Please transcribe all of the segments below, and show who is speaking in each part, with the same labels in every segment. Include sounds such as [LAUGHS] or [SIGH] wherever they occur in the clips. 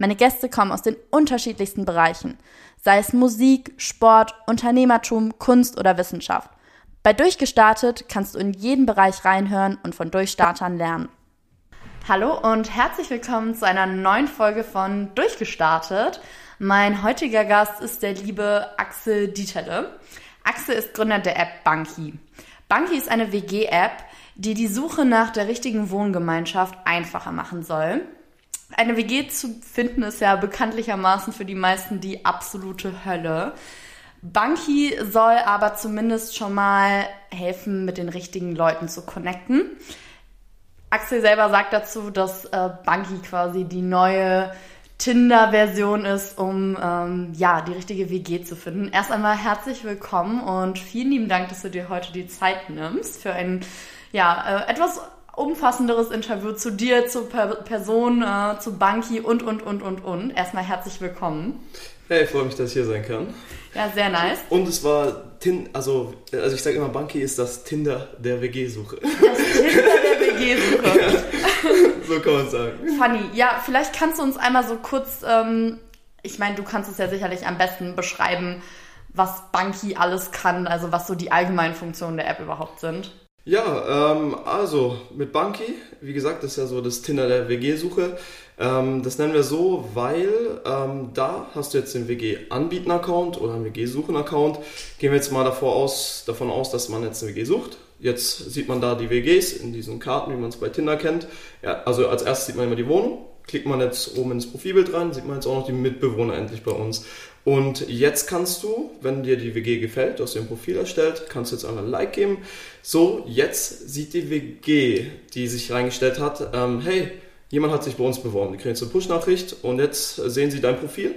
Speaker 1: Meine Gäste kommen aus den unterschiedlichsten Bereichen, sei es Musik, Sport, Unternehmertum, Kunst oder Wissenschaft. Bei Durchgestartet kannst du in jeden Bereich reinhören und von Durchstartern lernen. Hallo und herzlich willkommen zu einer neuen Folge von Durchgestartet. Mein heutiger Gast ist der liebe Axel Dieterle. Axel ist Gründer der App Banky. Banky ist eine WG-App, die die Suche nach der richtigen Wohngemeinschaft einfacher machen soll. Eine WG zu finden ist ja bekanntlichermaßen für die meisten die absolute Hölle. Banky soll aber zumindest schon mal helfen, mit den richtigen Leuten zu connecten. Axel selber sagt dazu, dass äh, Banky quasi die neue Tinder-Version ist, um ähm, ja die richtige WG zu finden. Erst einmal herzlich willkommen und vielen lieben Dank, dass du dir heute die Zeit nimmst für ein ja äh, etwas umfassenderes Interview zu dir, zur per Person, äh, zu Banky und und und und und. Erstmal herzlich willkommen.
Speaker 2: Hey, ich freue mich, dass ich hier sein kann.
Speaker 1: Ja, sehr nice.
Speaker 2: Und es war Tin, also, also ich sage immer, Banky ist das Tinder der WG-Suche.
Speaker 1: Das Tinder der WG-Suche. [LAUGHS] Ja,
Speaker 2: so kann man sagen.
Speaker 1: Funny. Ja, vielleicht kannst du uns einmal so kurz, ähm, ich meine, du kannst es ja sicherlich am besten beschreiben, was Banky alles kann, also was so die allgemeinen Funktionen der App überhaupt sind.
Speaker 2: Ja, ähm, also mit Banky, wie gesagt, das ist ja so das Tinder der WG-Suche. Ähm, das nennen wir so, weil ähm, da hast du jetzt den WG-Anbieten-Account oder einen WG-Suchen-Account. Gehen wir jetzt mal davor aus, davon aus, dass man jetzt eine WG sucht. Jetzt sieht man da die WGs in diesen Karten, wie man es bei Tinder kennt. Ja, also als erstes sieht man immer die Wohnung. Klickt man jetzt oben ins Profilbild rein, sieht man jetzt auch noch die Mitbewohner endlich bei uns. Und jetzt kannst du, wenn dir die WG gefällt, du hast dir ein Profil erstellt, kannst du jetzt einmal ein Like geben. So, jetzt sieht die WG, die sich reingestellt hat, ähm, hey, jemand hat sich bei uns beworben. Die kriegen jetzt eine Push-Nachricht und jetzt sehen sie dein Profil.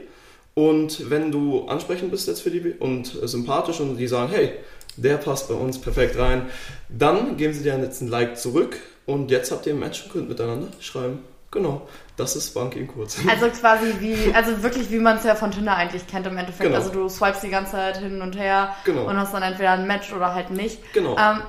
Speaker 2: Und wenn du ansprechend bist jetzt für die und sympathisch und die sagen, hey, der passt bei uns perfekt rein, dann geben sie dir jetzt ein Like zurück und jetzt habt ihr ein Match und könnt miteinander schreiben. Genau, das ist Bank in kurz.
Speaker 1: Also quasi wie, also wirklich wie man es ja von Tinder eigentlich kennt im Endeffekt. Genau. Also du swipes die ganze Zeit hin und her genau. und hast dann entweder ein Match oder halt nicht.
Speaker 2: Genau.
Speaker 1: Ähm,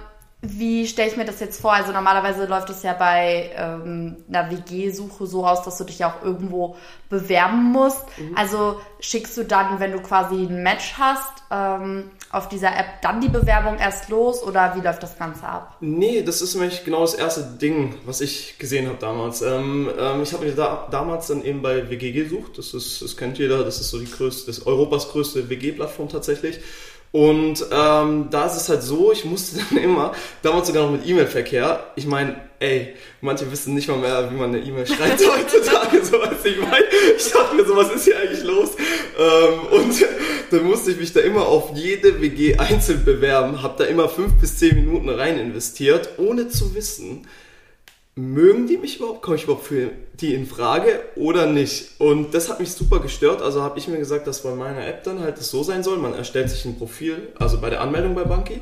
Speaker 1: wie stelle ich mir das jetzt vor? Also normalerweise läuft es ja bei ähm, einer WG-Suche so aus, dass du dich ja auch irgendwo bewerben musst. Mhm. Also schickst du dann, wenn du quasi ein Match hast, ähm, auf dieser App dann die Bewerbung erst los oder wie läuft das Ganze ab?
Speaker 2: Nee, das ist nämlich genau das erste Ding, was ich gesehen habe damals. Ähm, ähm, ich habe mich da, damals dann eben bei WG gesucht. Das, ist, das kennt jeder, das ist so die größte, das Europas größte WG-Plattform tatsächlich. Und ähm, da ist es halt so, ich musste [LAUGHS] dann immer, damals sogar noch mit E-Mail-Verkehr, ich meine, ey, manche wissen nicht mal mehr, wie man eine E-Mail schreibt [LAUGHS] heutzutage, so was ich meine. Ich dachte mir so, was ist hier eigentlich los? Ähm, und [LAUGHS] dann musste ich mich da immer auf jede WG einzeln bewerben, habe da immer fünf bis zehn Minuten rein investiert, ohne zu wissen, mögen die mich überhaupt? Komme ich überhaupt für die in Frage oder nicht? Und das hat mich super gestört. Also habe ich mir gesagt, dass bei meiner App dann halt das so sein soll. Man erstellt sich ein Profil, also bei der Anmeldung bei Banky.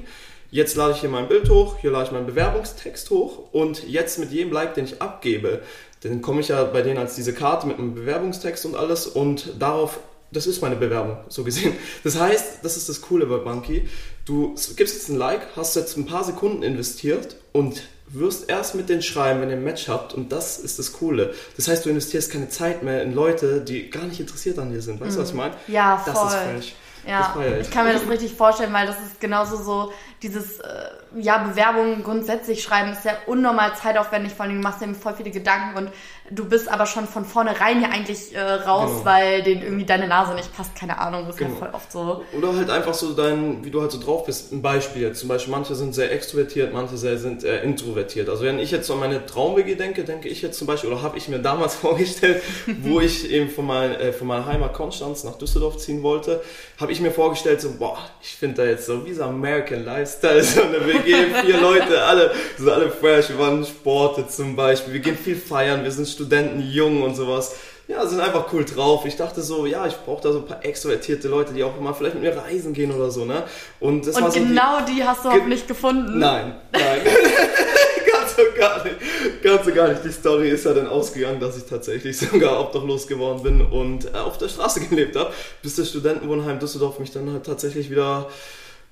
Speaker 2: Jetzt lade ich hier mein Bild hoch, hier lade ich meinen Bewerbungstext hoch und jetzt mit jedem Like, den ich abgebe, dann komme ich ja bei denen als diese Karte mit einem Bewerbungstext und alles und darauf das ist meine Bewerbung, so gesehen. Das heißt, das ist das Coole bei Banky. Du gibst jetzt ein Like, hast jetzt ein paar Sekunden investiert und wirst erst mit denen schreiben, wenn ihr ein Match habt. Und das ist das Coole. Das heißt, du investierst keine Zeit mehr in Leute, die gar nicht interessiert an dir sind. Weißt mhm. du, was ich meine?
Speaker 1: Ja, voll. Das ist fresh. Ja, ich kann mir das richtig vorstellen, weil das ist genauso so, dieses äh, ja, Bewerbungen grundsätzlich schreiben ist ja unnormal zeitaufwendig, vor allem du machst dir voll viele Gedanken und du bist aber schon von vornherein ja eigentlich äh, raus, genau. weil denen irgendwie deine Nase nicht passt, keine Ahnung, das ist genau. ja voll oft so.
Speaker 2: Oder halt einfach so dein, wie du halt so drauf bist, ein Beispiel. Zum Beispiel manche sind sehr extrovertiert, manche sehr, sind eher introvertiert. Also wenn ich jetzt an meine Traum-WG denke, denke ich jetzt zum Beispiel, oder habe ich mir damals [LAUGHS] vorgestellt, wo ich eben von, mein, äh, von meiner Heimat Konstanz nach Düsseldorf ziehen wollte, habe ich mir vorgestellt, so, boah, ich finde da jetzt so wie so American Lifestyle, [LAUGHS] so eine WG, vier Leute, alle, so alle fresh, wir waren Sporte zum Beispiel, wir gehen viel feiern, wir sind Studenten, jung und sowas. ja, sind einfach cool drauf. Ich dachte so, ja, ich brauche da so ein paar extrovertierte Leute, die auch mal vielleicht mit mir reisen gehen oder so, ne?
Speaker 1: Und, das Und war so genau die, die hast du auch nicht gefunden.
Speaker 2: Nein, nein. [LAUGHS] ganz so gar nicht. Ganz so gar nicht. Die Story ist ja dann ausgegangen, dass ich tatsächlich [LAUGHS] sogar obdachlos geworden bin und äh, auf der Straße [LAUGHS] gelebt habe, bis das Studentenwohnheim Düsseldorf mich dann halt tatsächlich wieder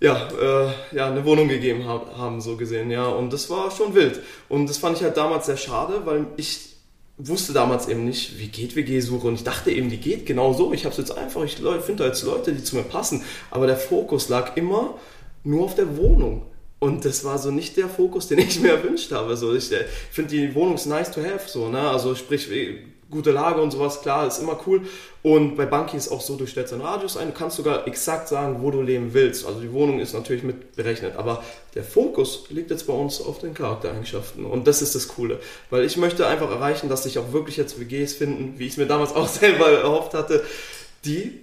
Speaker 2: ja, äh, ja, eine Wohnung gegeben hab, haben, so gesehen, ja. Und das war schon wild. Und das fand ich halt damals sehr schade, weil ich wusste damals eben nicht, wie geht WG-Suche und ich dachte eben, die geht genau so. Ich habe es jetzt einfach, ich finde da jetzt Leute, die zu mir passen. Aber der Fokus lag immer nur auf der Wohnung. Und das war so nicht der Fokus, den [LAUGHS] ich mir erwünscht habe. So, ich, ich finde die Wohnung ist nice to have, so, ne? Also sprich, gute Lage und sowas, klar, ist immer cool. Und bei Banki ist auch so, du stellst einen Radius ein, du kannst sogar exakt sagen, wo du leben willst. Also die Wohnung ist natürlich mit berechnet, aber der Fokus liegt jetzt bei uns auf den Charaktereigenschaften. Und das ist das Coole. Weil ich möchte einfach erreichen, dass sich auch wirklich jetzt WGs finden, wie ich es mir damals [LAUGHS] auch selber erhofft hatte, die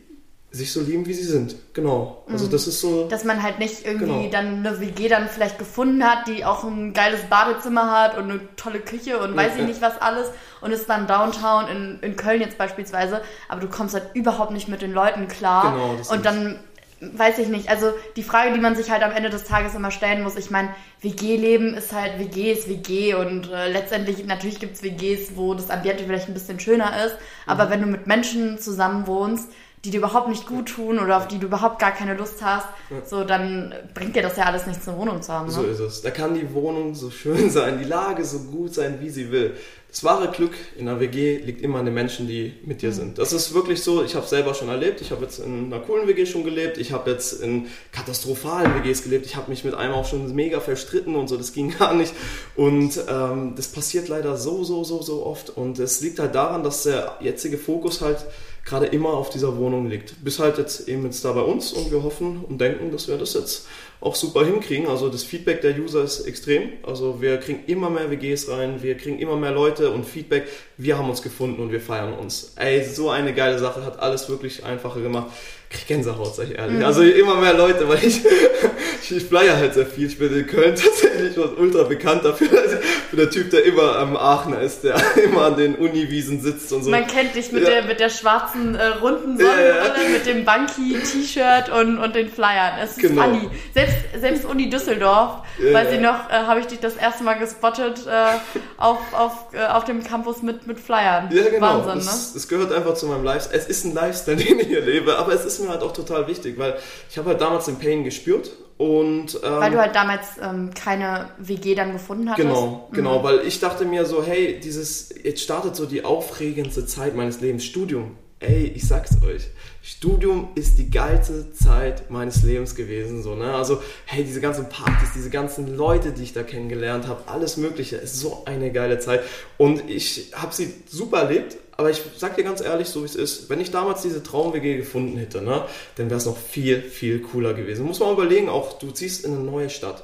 Speaker 2: sich so lieben, wie sie sind. Genau. Also mhm. das ist so.
Speaker 1: Dass man halt nicht irgendwie genau. dann eine WG dann vielleicht gefunden hat, die auch ein geiles Badezimmer hat und eine tolle Küche und ja, weiß ich nicht was alles und ist dann Downtown in, in Köln jetzt beispielsweise, aber du kommst halt überhaupt nicht mit den Leuten klar. Genau, das und dann weiß ich nicht. Also die Frage, die man sich halt am Ende des Tages immer stellen muss, ich meine, WG-Leben ist halt WG ist WG und äh, letztendlich natürlich gibt es WGs, wo das Ambiente vielleicht ein bisschen schöner ist, aber mhm. wenn du mit Menschen zusammen wohnst, die dir überhaupt nicht gut tun oder auf die du überhaupt gar keine Lust hast, so dann bringt dir das ja alles nichts, eine Wohnung zu haben. Ne?
Speaker 2: So ist es. Da kann die Wohnung so schön [LAUGHS] sein, die Lage so gut sein, wie sie will. Das wahre Glück in einer WG liegt immer an den Menschen, die mit dir mhm. sind. Das ist wirklich so, ich habe es selber schon erlebt. Ich habe jetzt in einer coolen WG schon gelebt. Ich habe jetzt in katastrophalen WGs gelebt. Ich habe mich mit einem auch schon mega verstritten und so, das ging [LAUGHS] gar nicht. Und ähm, das passiert leider so, so, so, so oft. Und es liegt halt daran, dass der jetzige Fokus halt gerade immer auf dieser Wohnung liegt. Bis halt jetzt eben jetzt da bei uns und wir hoffen und denken, dass wir das jetzt auch super hinkriegen. Also das Feedback der User ist extrem. Also wir kriegen immer mehr WGs rein, wir kriegen immer mehr Leute und Feedback. Wir haben uns gefunden und wir feiern uns. Ey, so eine geile Sache, hat alles wirklich einfacher gemacht krieg Gänsehaut, sag ich ehrlich. Mhm. Also immer mehr Leute, weil ich, [LAUGHS] ich, flyer halt sehr viel. Ich bin in Köln [LAUGHS] tatsächlich ultra bekannt dafür. Also ich bin der Typ, der immer am Aachener ist, der [LAUGHS] immer an den Uniwiesen sitzt und so.
Speaker 1: Man kennt dich mit, ja. der, mit der schwarzen äh, runden Sonnenbrille, ja, ja. mit dem Bunky-T-Shirt und, und den Flyern. Es ist genau. funny. Selbst, selbst Uni Düsseldorf, weiß ich noch, äh, habe ich dich das erste Mal gespottet äh, auf, auf, äh, auf dem Campus mit, mit Flyern.
Speaker 2: Ja, genau. Wahnsinn, das, ne? Das gehört einfach zu meinem Lifestyle. Es ist ein Lifestyle, den ich hier lebe, aber es ist ist mir halt auch total wichtig, weil ich habe halt damals den Pain gespürt und ähm,
Speaker 1: weil du halt damals ähm, keine WG dann gefunden hattest.
Speaker 2: Genau, genau, mhm. weil ich dachte mir so, hey, dieses jetzt startet so die aufregendste Zeit meines Lebens, Studium. Ey, ich sag's euch, Studium ist die geilste Zeit meines Lebens gewesen, so, ne? Also, hey, diese ganzen Partys, diese ganzen Leute, die ich da kennengelernt habe, alles Mögliche, ist so eine geile Zeit. Und ich habe sie super erlebt, aber ich sag dir ganz ehrlich, so wie es ist, wenn ich damals diese Traum-WG gefunden hätte, ne, dann wäre es noch viel, viel cooler gewesen. Muss man überlegen, auch du ziehst in eine neue Stadt.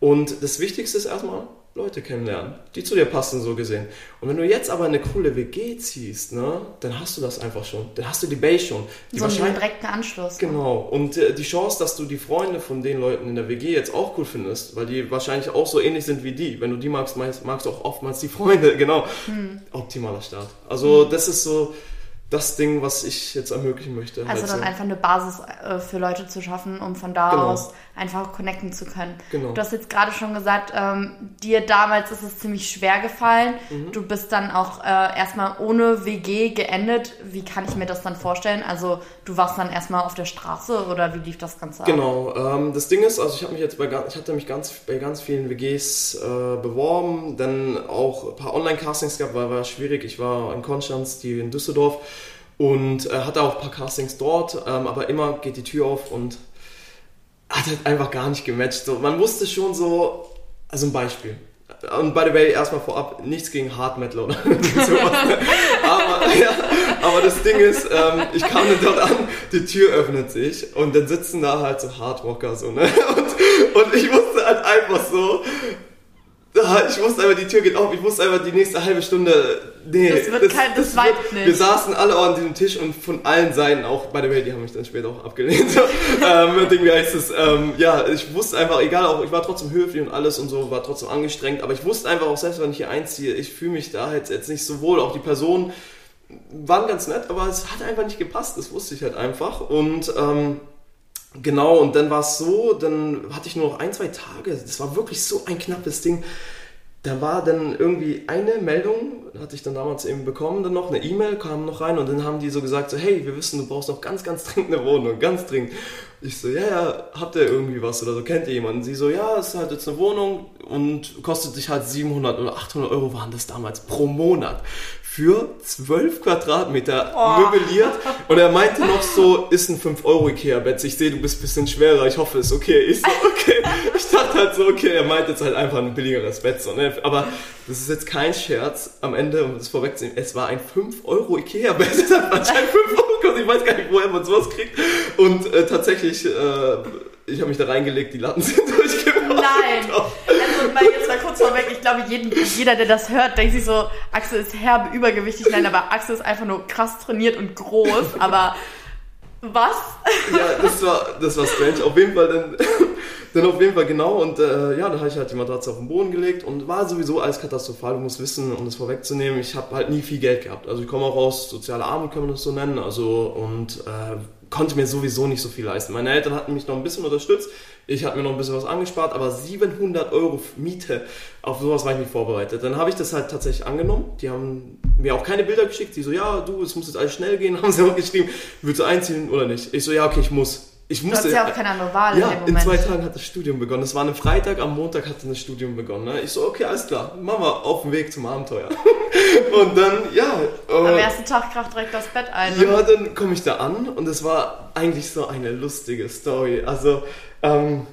Speaker 2: Und das Wichtigste ist erstmal, Leute kennenlernen, die zu dir passen, so gesehen. Und wenn du jetzt aber eine coole WG ziehst, ne, dann hast du das einfach schon. Dann hast du die Base schon. Die
Speaker 1: so einen direkten Anschluss.
Speaker 2: Genau. Und äh, die Chance, dass du die Freunde von den Leuten in der WG jetzt auch cool findest, weil die wahrscheinlich auch so ähnlich sind wie die. Wenn du die magst, magst, magst du auch oftmals die Freunde. [LAUGHS] Genau. Hm. Optimaler Start. Also hm. das ist so das Ding, was ich jetzt ermöglichen möchte.
Speaker 1: Also dann einfach eine Basis äh, für Leute zu schaffen, um von da genau. aus einfach connecten zu können. Genau. Du hast jetzt gerade schon gesagt, ähm, dir damals ist es ziemlich schwer gefallen. Mhm. Du bist dann auch äh, erstmal ohne WG geendet. Wie kann ich mir das dann vorstellen? Also du warst dann erstmal auf der Straße oder wie lief das Ganze
Speaker 2: ab? Genau. Ähm, das Ding ist, also ich habe mich jetzt bei ich hatte mich ganz bei ganz vielen WGs äh, beworben, dann auch ein paar Online-Castings gehabt, weil war schwierig. Ich war in Konstanz, die in Düsseldorf und äh, hatte auch ein paar Castings dort, ähm, aber immer geht die Tür auf und hat halt einfach gar nicht gematcht. So, man wusste schon so, also ein Beispiel. Und by the way, erstmal vorab, nichts gegen Hard Metal oder [LAUGHS] sowas. aber, ja, aber das Ding ist, ähm, ich kam dann dort an, die Tür öffnet sich und dann sitzen da halt so Hardrocker so, ne? Und, und ich wusste halt einfach so, ich wusste einfach, die Tür geht auf, ich wusste einfach, die nächste halbe Stunde, nee.
Speaker 1: Das wird das, kein, das, das wird, nicht.
Speaker 2: Wir saßen alle an diesem Tisch und von allen Seiten auch, by the way, die haben mich dann später auch abgelehnt. [LAUGHS] ähm, Ding, wie heißt es, ähm, ja, ich wusste einfach, egal, auch, ich war trotzdem höflich und alles und so, war trotzdem angestrengt, aber ich wusste einfach auch, selbst wenn ich hier einziehe, ich fühle mich da jetzt, jetzt nicht so wohl, auch die Person, waren ganz nett, aber es hat einfach nicht gepasst, das wusste ich halt einfach. Und ähm, genau, und dann war es so, dann hatte ich nur noch ein, zwei Tage, das war wirklich so ein knappes Ding. Da war dann irgendwie eine Meldung, hatte ich dann damals eben bekommen, dann noch eine E-Mail kam noch rein und dann haben die so gesagt, so, hey, wir wissen, du brauchst noch ganz, ganz dringend eine Wohnung, ganz dringend. Ich so, ja, ja, habt ihr irgendwie was oder so, kennt ihr jemanden? Sie so, ja, es ist halt jetzt eine Wohnung und kostet sich halt 700 oder 800 Euro waren das damals pro Monat für 12 Quadratmeter oh. möbliert. Und er meinte noch so, ist ein 5 Euro Ikea-Bett. Ich sehe, du bist ein bisschen schwerer. Ich hoffe, es ist okay. Ich so, okay. Ich dachte halt so, okay, er meint jetzt halt einfach ein billigeres Bett. So, ne? Aber das ist jetzt kein Scherz. Am Ende, um das vorwegzunehmen, es war ein 5 Euro Ikea-Bett. Es hat anscheinend 5 Euro gekostet. Ich weiß gar nicht, woher man sowas kriegt. Und äh, tatsächlich, äh, ich habe mich da reingelegt, die Latten sind
Speaker 1: Nein. Also mal jetzt mal kurz vorweg, ich glaube, jeden, jeder, der das hört, denkt sich so, Axel ist herbe übergewichtig. Nein, aber Axel ist einfach nur krass trainiert und groß, aber was?
Speaker 2: Ja, das war, das war strange. Auf jeden Fall dann, [LAUGHS] dann auf jeden Fall genau. Und äh, ja, dann habe ich halt die Matratze auf den Boden gelegt und war sowieso alles katastrophal. Du musst wissen, um das vorwegzunehmen, ich habe halt nie viel Geld gehabt. Also ich komme auch aus sozialer Armut, kann man das so nennen. Also und äh, konnte mir sowieso nicht so viel leisten. Meine Eltern hatten mich noch ein bisschen unterstützt. Ich habe mir noch ein bisschen was angespart, aber 700 Euro Miete, auf sowas war ich nicht vorbereitet. Dann habe ich das halt tatsächlich angenommen. Die haben mir auch keine Bilder geschickt. Die so, ja, du, es muss jetzt alles schnell gehen. [LAUGHS] Haben sie auch geschrieben, willst du einziehen oder nicht? Ich so, ja, okay, ich muss. Ich musste,
Speaker 1: du hast ja auch keine andere Wahl
Speaker 2: ja, in dem Moment. in zwei Tagen hat das Studium begonnen. Es war ein Freitag, am Montag hat das Studium begonnen. Ne? Ich so, okay, alles klar, machen wir auf dem Weg zum Abenteuer. [LAUGHS] und dann, ja.
Speaker 1: Äh, Am ersten Tag kracht direkt das Bett ein.
Speaker 2: Ne? Ja, dann komme ich da an und es war eigentlich so eine lustige Story. Also, ähm,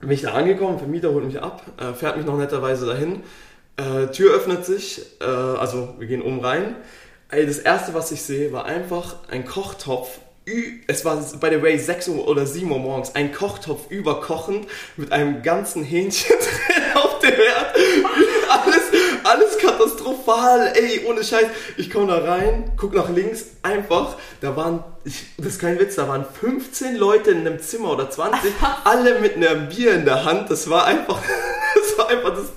Speaker 2: bin ich da angekommen, Vermieter holt mich ab, äh, fährt mich noch netterweise dahin. Äh, Tür öffnet sich, äh, also wir gehen oben rein. Ey, das erste, was ich sehe, war einfach ein Kochtopf es war by the way 6 Uhr oder 7 Uhr morgens, ein Kochtopf überkochend mit einem ganzen Hähnchen [LAUGHS] drin auf dem Herd. Alles, alles katastrophal, ey, ohne Scheiß. Ich komme da rein, guck nach links, einfach, da waren, ich, das ist kein Witz, da waren 15 Leute in einem Zimmer oder 20, alle mit einem Bier in der Hand. Das war einfach, [LAUGHS] das war einfach das,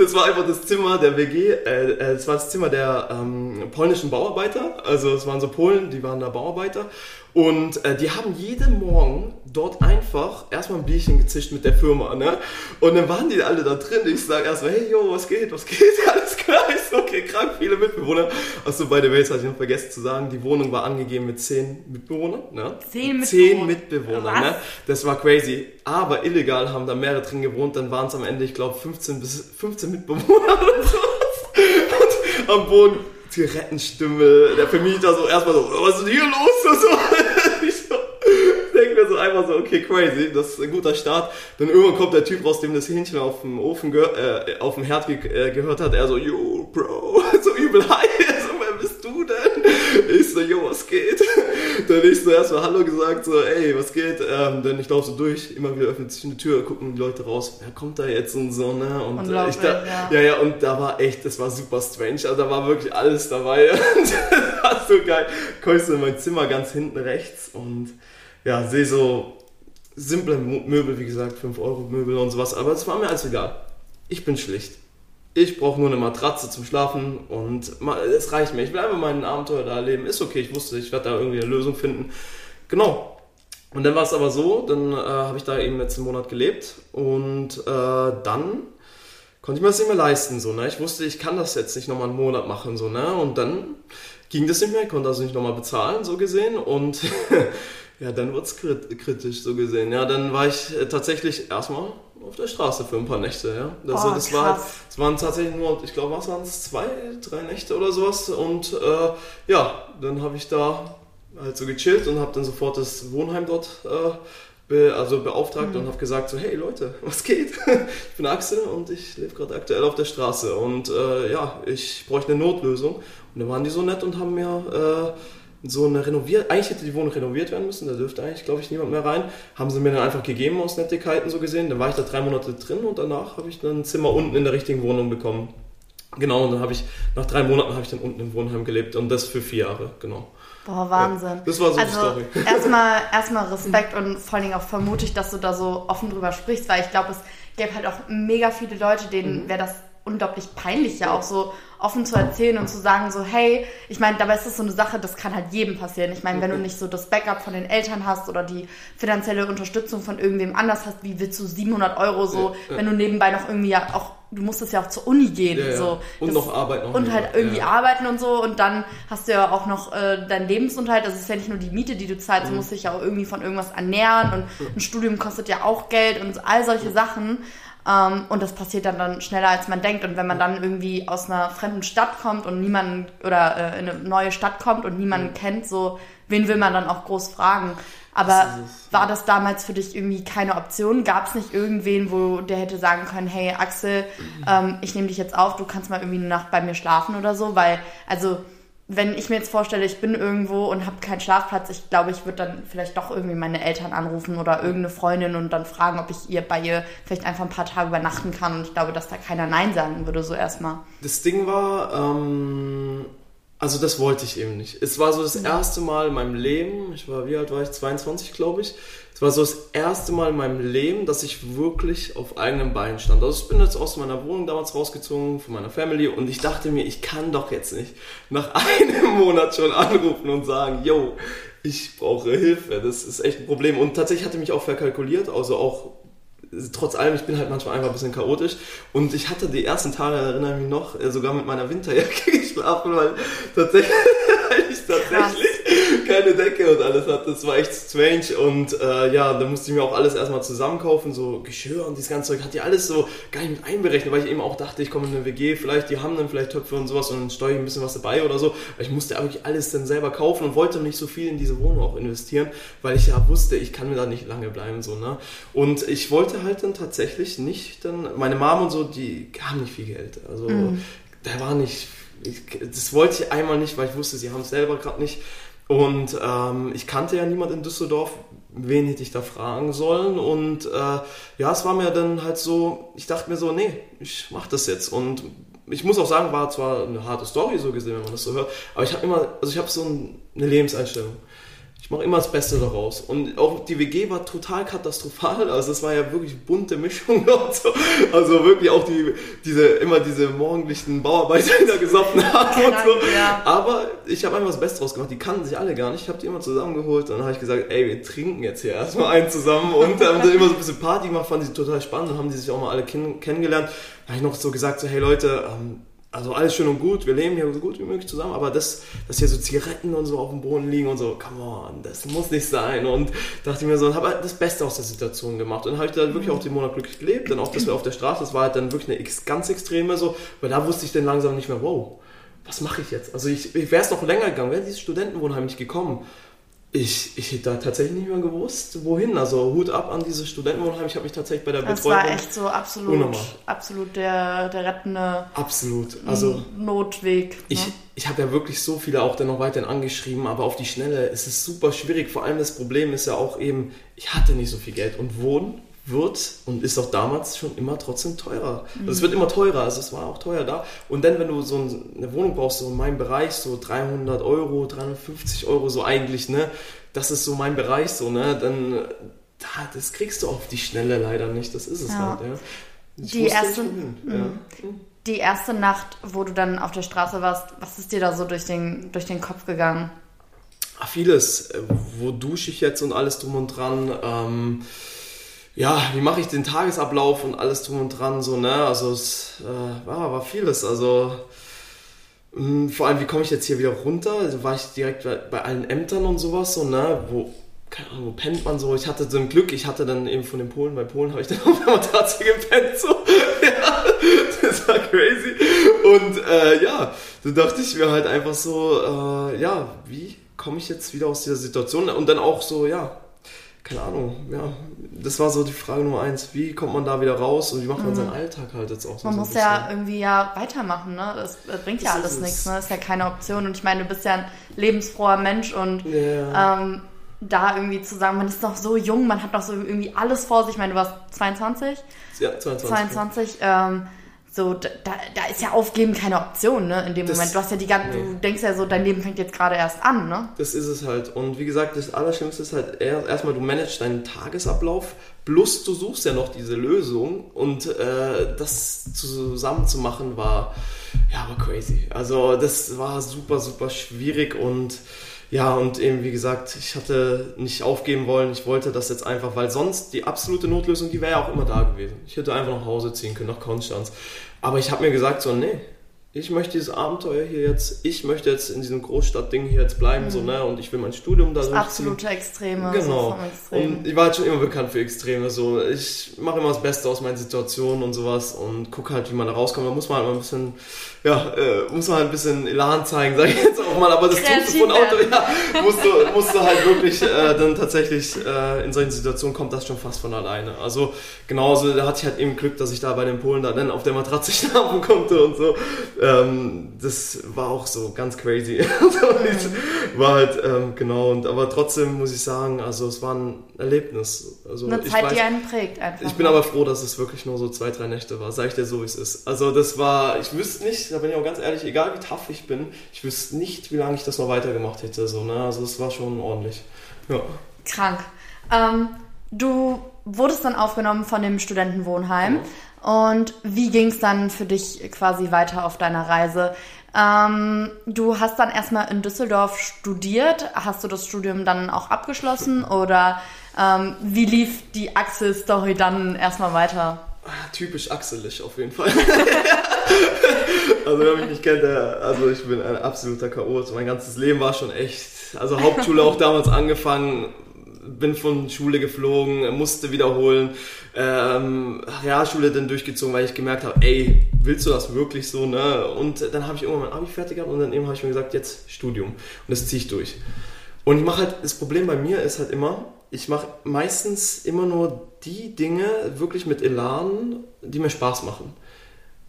Speaker 2: das war einfach das Zimmer der WG, äh, das war das Zimmer der ähm, polnischen Bauarbeiter. Also es waren so Polen, die waren da Bauarbeiter. Und äh, die haben jeden Morgen dort einfach erstmal ein Bierchen gezischt mit der Firma, ne? Und dann waren die alle da drin. Ich sage erstmal, hey, yo, was geht, was geht? [LAUGHS] Alles klar, ist okay, krank, viele Mitbewohner. Achso, bei der Welt hatte ich noch vergessen zu sagen, die Wohnung war angegeben mit zehn Mitbewohnern, ne?
Speaker 1: Zehn Mitbewohner?
Speaker 2: Zehn Mitbewohner, ne? Das war crazy. Aber illegal haben da mehrere drin gewohnt, dann waren es am Ende, ich glaube, 15 bis 15 Mitbewohner oder [LAUGHS] so. Und am Boden Zigarettenstimme, der Vermieter so erstmal so, was ist denn hier los? [LAUGHS] Und so. Ich so, einfach so, okay, crazy, das ist ein guter Start. Dann irgendwann kommt der Typ raus, dem das Hähnchen auf dem Ofen, äh, auf dem Herd ge äh, gehört hat, er so, yo, Bro, [LAUGHS] so übel high, so, wer bist du denn? Ich so, yo, was geht? [LAUGHS] Dann ich so erstmal Hallo gesagt, so, ey, was geht? Ähm, dann ich laufe so durch, immer wieder öffnet sich eine Tür, gucken die Leute raus, wer kommt da jetzt und so, ne? Und äh, ich da, ja. ja, ja, und da war echt, das war super strange, also da war wirklich alles dabei. [LAUGHS] das war so geil. Ich so in mein Zimmer ganz hinten rechts und ja, sehe so simple Möbel, wie gesagt, 5 Euro Möbel und sowas, aber es war mir alles egal. Ich bin schlicht. Ich brauche nur eine Matratze zum Schlafen und es reicht mir. Ich will einfach mein Abenteuer da erleben. Ist okay, ich wusste, ich werde da irgendwie eine Lösung finden. Genau. Und dann war es aber so, dann äh, habe ich da eben letzten Monat gelebt und äh, dann konnte ich mir das nicht mehr leisten. So, ne? Ich wusste, ich kann das jetzt nicht nochmal einen Monat machen. So, ne? Und dann ging das nicht mehr, ich konnte also nicht nochmal bezahlen, so gesehen. Und [LAUGHS] ja, dann wurde es kritisch, so gesehen. Ja, dann war ich äh, tatsächlich erstmal auf der Straße für ein paar Nächte, ja. Das, oh, das, war, das waren tatsächlich nur, ich glaube, was waren es, zwei, drei Nächte oder sowas. Und äh, ja, dann habe ich da halt so gechillt und habe dann sofort das Wohnheim dort äh, be, also beauftragt mhm. und habe gesagt so, hey Leute, [LAUGHS] was geht? [LAUGHS] ich bin Axel und ich lebe gerade aktuell auf der Straße und äh, ja, ich bräuchte eine Notlösung. Und dann waren die so nett und haben mir äh, so eine renoviert, eigentlich hätte die Wohnung renoviert werden müssen, da dürfte eigentlich, glaube ich, niemand mehr rein. Haben sie mir dann einfach gegeben aus Nettigkeiten so gesehen. Dann war ich da drei Monate drin und danach habe ich dann ein Zimmer unten in der richtigen Wohnung bekommen. Genau, und dann habe ich, nach drei Monaten habe ich dann unten im Wohnheim gelebt und das für vier Jahre, genau.
Speaker 1: Boah, Wahnsinn. Ja,
Speaker 2: das war so
Speaker 1: also,
Speaker 2: die Story. [LAUGHS]
Speaker 1: Erstmal, erstmal Respekt und vor allen Dingen auch vermutig, dass du da so offen drüber sprichst, weil ich glaube, es gäbe halt auch mega viele Leute, denen mhm. wäre das unglaublich peinlich ja auch so offen zu erzählen und zu sagen so, hey, ich meine, dabei ist das so eine Sache, das kann halt jedem passieren. Ich meine, wenn du nicht so das Backup von den Eltern hast oder die finanzielle Unterstützung von irgendwem anders hast, wie willst du 700 Euro so, ja, ja. wenn du nebenbei noch irgendwie ja auch, du musstest ja auch zur Uni gehen. Ja, so.
Speaker 2: Und das, noch arbeiten. Noch
Speaker 1: und halt irgendwie arbeiten und so und dann hast du ja auch noch äh, deinen Lebensunterhalt, das ist ja nicht nur die Miete, die du zahlst, mhm. du musst dich ja auch irgendwie von irgendwas ernähren und ein Studium kostet ja auch Geld und all solche Sachen. Ähm, und das passiert dann, dann schneller, als man denkt. Und wenn man dann irgendwie aus einer fremden Stadt kommt und niemanden oder äh, in eine neue Stadt kommt und niemanden mhm. kennt, so wen will man dann auch groß fragen? Aber das war das damals für dich irgendwie keine Option? Gab es nicht irgendwen, wo der hätte sagen können, hey Axel, [CLEARS THROAT] ähm, ich nehme dich jetzt auf, du kannst mal irgendwie eine Nacht bei mir schlafen oder so? Weil, also wenn ich mir jetzt vorstelle, ich bin irgendwo und habe keinen Schlafplatz, ich glaube, ich würde dann vielleicht doch irgendwie meine Eltern anrufen oder irgendeine Freundin und dann fragen, ob ich ihr bei ihr vielleicht einfach ein paar Tage übernachten kann. Und ich glaube, dass da keiner Nein sagen würde, so erstmal.
Speaker 2: Das Ding war, ähm, also das wollte ich eben nicht. Es war so das erste Mal in meinem Leben, ich war, wie alt war ich? 22, glaube ich war so das erste Mal in meinem Leben, dass ich wirklich auf eigenen Beinen stand. Also ich bin jetzt aus meiner Wohnung damals rausgezogen, von meiner Family und ich dachte mir, ich kann doch jetzt nicht nach [LAUGHS] einem Monat schon anrufen und sagen, yo, ich brauche Hilfe. Das ist echt ein Problem. Und tatsächlich hatte mich auch verkalkuliert, also auch trotz allem, ich bin halt manchmal einfach ein bisschen chaotisch. Und ich hatte die ersten Tage, erinnere ich mich noch, äh, sogar mit meiner Winterjacke [LAUGHS] geschlafen, weil tatsächlich, [LAUGHS] ich tatsächlich [LAUGHS] keine Decke und alles hat. Das war echt strange. Und äh, ja, da musste ich mir auch alles erstmal zusammenkaufen, so Geschirr und dieses ganze Zeug. Hat die alles so gar nicht mit einberechnet, weil ich eben auch dachte, ich komme in eine WG, vielleicht, die haben dann vielleicht Töpfe und sowas und dann steuere ich ein bisschen was dabei oder so. Aber ich musste wirklich alles dann selber kaufen und wollte nicht so viel in diese Wohnung auch investieren, weil ich ja wusste, ich kann mir da nicht lange bleiben, so, ne? Und ich wollte halt dann tatsächlich nicht dann, meine Mom und so, die haben nicht viel Geld. Also, mhm. da war nicht ich, das wollte ich einmal nicht, weil ich wusste, sie haben es selber gerade nicht. Und ähm, ich kannte ja niemand in Düsseldorf, wen hätte ich da fragen sollen. Und äh, ja, es war mir dann halt so, ich dachte mir so, nee, ich mach das jetzt. Und ich muss auch sagen, war zwar eine harte Story so gesehen, wenn man das so hört, aber ich habe immer, also ich habe so eine Lebenseinstellung mache immer das Beste daraus. Und auch die WG war total katastrophal. Also es war ja wirklich bunte Mischung [LAUGHS] und so. Also wirklich auch die, diese, immer diese morgendlichen Bauarbeiter, die da gesoffen [LAUGHS] haben und so. Ja. Aber ich habe einfach das Beste draus gemacht. Die kannten sich alle gar nicht. Ich habe die immer zusammengeholt. Und dann habe ich gesagt, ey, wir trinken jetzt hier erstmal einen zusammen. Und haben dann immer so ein bisschen Party gemacht, fanden sie total spannend. Dann haben die sich auch mal alle kennengelernt. Da habe ich noch so gesagt, so, hey Leute, ähm, also alles schön und gut, wir leben hier so gut wie möglich zusammen, aber das, dass hier so Zigaretten und so auf dem Boden liegen und so, come on, das muss nicht sein. Und dachte mir so, und habe halt das Beste aus der Situation gemacht. Und habe ich dann wirklich auch den Monat glücklich gelebt. Dann auch, dass wir auf der Straße, das war halt dann wirklich eine ganz extreme so, weil da wusste ich dann langsam nicht mehr, wow, was mache ich jetzt? Also ich, ich wäre es noch länger gegangen, wäre dieses Studentenwohnheim nicht gekommen ich, ich hätte da tatsächlich nicht mehr gewusst, wohin. Also Hut ab an diese Studentenwohnheim. Ich habe mich tatsächlich bei der
Speaker 1: das Betreuung... Das war echt so absolut, absolut der, der rettende
Speaker 2: absolut. Also,
Speaker 1: Notweg.
Speaker 2: Ne? Ich, ich habe ja wirklich so viele auch dann noch weiterhin angeschrieben, aber auf die Schnelle ist es super schwierig. Vor allem das Problem ist ja auch eben, ich hatte nicht so viel Geld und Wohnen wird und ist auch damals schon immer trotzdem teurer. Mhm. Also es wird immer teurer, also es war auch teuer da. Und dann, wenn du so eine Wohnung brauchst, so in meinem Bereich, so 300 Euro, 350 Euro, so eigentlich, ne, das ist so mein Bereich, so, ne, dann, das kriegst du auf die Schnelle leider nicht, das ist es ja. halt, ja.
Speaker 1: Ich die erste, mhm. ja. die erste Nacht, wo du dann auf der Straße warst, was ist dir da so durch den, durch den Kopf gegangen?
Speaker 2: Ach, vieles. Äh, wo dusche ich jetzt und alles drum und dran? Ähm, ja, wie mache ich den Tagesablauf und alles drum und dran, so, ne? Also es äh, war, war vieles. Also mh, hm, vor allem, wie komme ich jetzt hier wieder runter? Also war ich direkt bei, bei, allen Ämtern und sowas, so, ne? Wo, keine Ahnung, wo pennt man so? Ich hatte so ein Glück, ich hatte dann eben von den Polen, bei Polen habe ich [LAUGHS] dann auf der Matratze gepennt, so. [LAUGHS] ja, das war crazy. Und äh, ja, da dachte ich mir halt einfach so, äh, ja, wie komme ich jetzt wieder aus dieser Situation? Und dann auch so, ja, keine Ahnung, ja, das war so die Frage Nummer eins. Wie kommt man da wieder raus und wie macht man mhm. seinen Alltag halt jetzt auch
Speaker 1: so? Man so muss ja irgendwie ja weitermachen, ne? Das, das bringt das ja alles nichts, ne? Das ist ja keine Option. Und ich meine, du bist ja ein lebensfroher Mensch und yeah. ähm, da irgendwie zu sagen, man ist noch so jung, man hat noch so irgendwie alles vor sich. Ich meine, du warst 22?
Speaker 2: Ja, 22.
Speaker 1: 22. Ähm, so, da, da ist ja Aufgeben keine Option, ne, in dem das, Moment. Du hast ja die ganze, nee. du denkst ja so, dein Leben fängt jetzt gerade erst an, ne?
Speaker 2: Das ist es halt. Und wie gesagt, das Allerschlimmste ist halt erstmal, du managst deinen Tagesablauf, plus du suchst ja noch diese Lösung und äh, das zusammen zu machen war, ja, war crazy. Also das war super, super schwierig und ja, und eben wie gesagt, ich hatte nicht aufgeben wollen. Ich wollte das jetzt einfach, weil sonst die absolute Notlösung, die wäre ja auch immer da gewesen. Ich hätte einfach nach Hause ziehen können, nach Konstanz. Aber ich habe mir gesagt, so, nee, ich möchte dieses Abenteuer hier jetzt, ich möchte jetzt in diesem Großstadtding hier jetzt bleiben, mhm. so, ne, und ich will mein Studium da
Speaker 1: das absolute Extreme.
Speaker 2: Genau. So und ich war halt schon immer bekannt für Extreme, so, ich mache immer das Beste aus meinen Situationen und sowas und gucke halt, wie man da rauskommt. Da muss man halt mal ein bisschen, ja, äh, muss man halt ein bisschen Elan zeigen, [LAUGHS] sag ich jetzt auch mal, aber das tust du von Auto, [LAUGHS] ja, musst du, musst du halt wirklich äh, dann tatsächlich äh, in solchen Situationen kommt das schon fast von alleine. Also genauso, da hatte ich halt eben Glück, dass ich da bei den Polen da dann auf der Matratze [LAUGHS] schlafen konnte und so ähm, das war auch so ganz crazy. [LAUGHS] war halt, ähm, genau, und aber trotzdem muss ich sagen, also es war ein Erlebnis. Also,
Speaker 1: Eine Zeit, weiß, die einen prägt
Speaker 2: einfach. Ich bin aber froh, dass es wirklich nur so zwei, drei Nächte war. Sag ich dir so, wie es ist. Also das war, ich wüsste nicht, da bin ich auch ganz ehrlich, egal wie tough ich bin, ich wüsste nicht, wie lange ich das noch weitergemacht hätte. So, ne? Also es war schon ordentlich. Ja.
Speaker 1: Krank. Ähm, du wurdest dann aufgenommen von dem Studentenwohnheim. Mhm. Und wie ging es dann für dich quasi weiter auf deiner Reise? Ähm, du hast dann erstmal in Düsseldorf studiert. Hast du das Studium dann auch abgeschlossen oder ähm, wie lief die Axel-Story dann erstmal weiter?
Speaker 2: Typisch axelig auf jeden Fall. [LAUGHS] also wer mich nicht kennt, der, also ich bin ein absoluter Chaot. Mein ganzes Leben war schon echt, also Hauptschule auch damals angefangen, bin von Schule geflogen, musste wiederholen, ähm, Realschule dann durchgezogen, weil ich gemerkt habe, ey, willst du das wirklich so, ne? Und dann habe ich irgendwann mein Abi fertig gehabt und dann eben habe ich mir gesagt, jetzt Studium und das ziehe ich durch. Und ich mache halt, das Problem bei mir ist halt immer, ich mache meistens immer nur die Dinge wirklich mit Elan, die mir Spaß machen.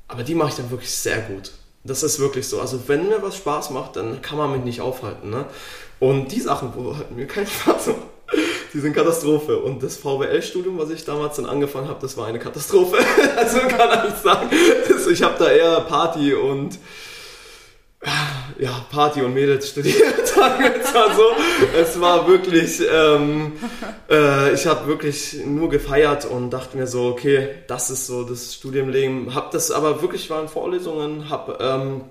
Speaker 2: Aber die mache ich dann wirklich sehr gut. Das ist wirklich so. Also wenn mir was Spaß macht, dann kann man mich nicht aufhalten. Ne? Und die Sachen, wo halt mir keinen [LAUGHS] Spaß macht, die sind Katastrophe. Und das VWL-Studium, was ich damals dann angefangen habe, das war eine Katastrophe. [LAUGHS] also kann ich sagen. Ich habe da eher Party und ja, Party und Mädels studiert, [LAUGHS] sagen. Es war wirklich, ähm, äh, ich habe wirklich nur gefeiert und dachte mir so, okay, das ist so das Studienleben. Hab das aber wirklich, war in Vorlesungen, hab, ähm,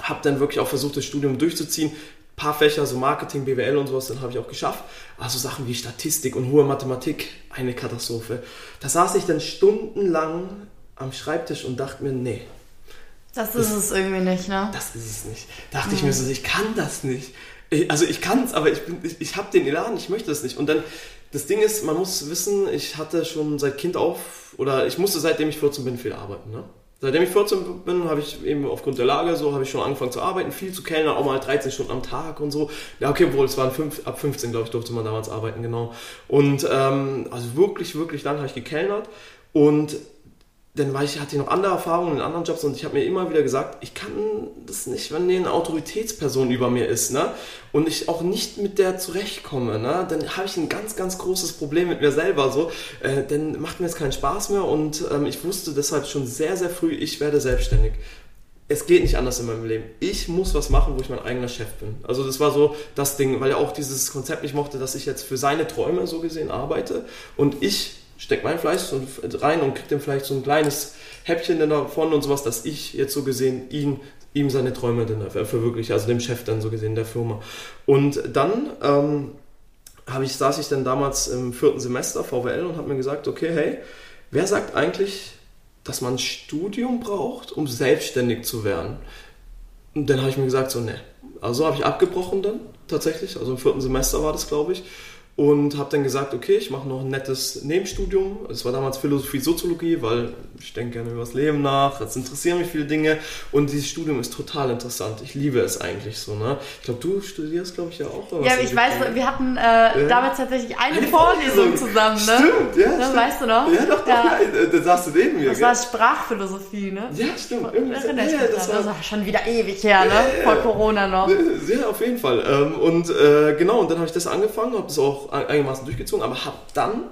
Speaker 2: hab dann wirklich auch versucht, das Studium durchzuziehen paar Fächer, so Marketing, BWL und sowas, dann habe ich auch geschafft. Also Sachen wie Statistik und hohe Mathematik, eine Katastrophe. Da saß ich dann stundenlang am Schreibtisch und dachte mir, nee.
Speaker 1: Das ist das, es irgendwie nicht, ne?
Speaker 2: Das ist es nicht. Dachte mhm. ich mir so, ich kann das nicht. Ich, also ich kann es, aber ich, ich, ich habe den Elan, ich möchte es nicht. Und dann, das Ding ist, man muss wissen, ich hatte schon seit Kind auf, oder ich musste seitdem ich 14 bin viel arbeiten, ne? Seitdem ich 14 bin, habe ich eben aufgrund der Lage so, habe ich schon angefangen zu arbeiten, viel zu kellnern, auch mal 13 Stunden am Tag und so. Ja, okay, wohl, es waren fünf, ab 15, glaube ich, durfte man damals arbeiten, genau. Und ähm, also wirklich, wirklich lang habe ich gekellnert und dann war ich, hatte ich noch andere Erfahrungen in anderen Jobs und ich habe mir immer wieder gesagt, ich kann das nicht, wenn eine Autoritätsperson über mir ist, ne? Und ich auch nicht mit der zurechtkomme, ne? Dann habe ich ein ganz, ganz großes Problem mit mir selber so. Äh, dann macht mir jetzt keinen Spaß mehr und ähm, ich wusste deshalb schon sehr, sehr früh, ich werde selbstständig. Es geht nicht anders in meinem Leben. Ich muss was machen, wo ich mein eigener Chef bin. Also das war so das Ding, weil er auch dieses Konzept nicht mochte, dass ich jetzt für seine Träume so gesehen arbeite und ich stecke mein Fleisch rein und kriege dann vielleicht so ein kleines Häppchen davon und sowas, dass ich jetzt so gesehen ihn, ihm seine Träume dann verwirkliche, also dem Chef dann so gesehen der Firma. Und dann ähm, ich, saß ich dann damals im vierten Semester VWL und habe mir gesagt, okay, hey, wer sagt eigentlich, dass man ein Studium braucht, um selbstständig zu werden? Und dann habe ich mir gesagt, so, ne. Also habe ich abgebrochen dann tatsächlich, also im vierten Semester war das, glaube ich und habe dann gesagt, okay, ich mache noch ein nettes Nebenstudium. Es war damals Philosophie, Soziologie, weil ich denke gerne über das Leben nach, es interessieren mich viele Dinge und dieses Studium ist total interessant. Ich liebe es eigentlich so. Ne? Ich glaube, du studierst, glaube ich, ja auch.
Speaker 1: Ja, ich weiß, wir hatten äh, ja. damals tatsächlich eine, eine Vorlesung zusammen. Ne?
Speaker 2: Stimmt, ja.
Speaker 1: Ne,
Speaker 2: stimmt.
Speaker 1: Weißt du noch?
Speaker 2: Ja, doch, doch, ja. ja. Da saß du neben mir.
Speaker 1: Das war Sprachphilosophie, ne?
Speaker 2: Ja, stimmt.
Speaker 1: Ich mich das, war das war schon wieder ewig her, ne? Vor Corona noch.
Speaker 2: Ja, auf jeden Fall. Ähm, und äh, genau, und dann habe ich das angefangen, habe das auch einigermaßen durchgezogen, aber habe dann,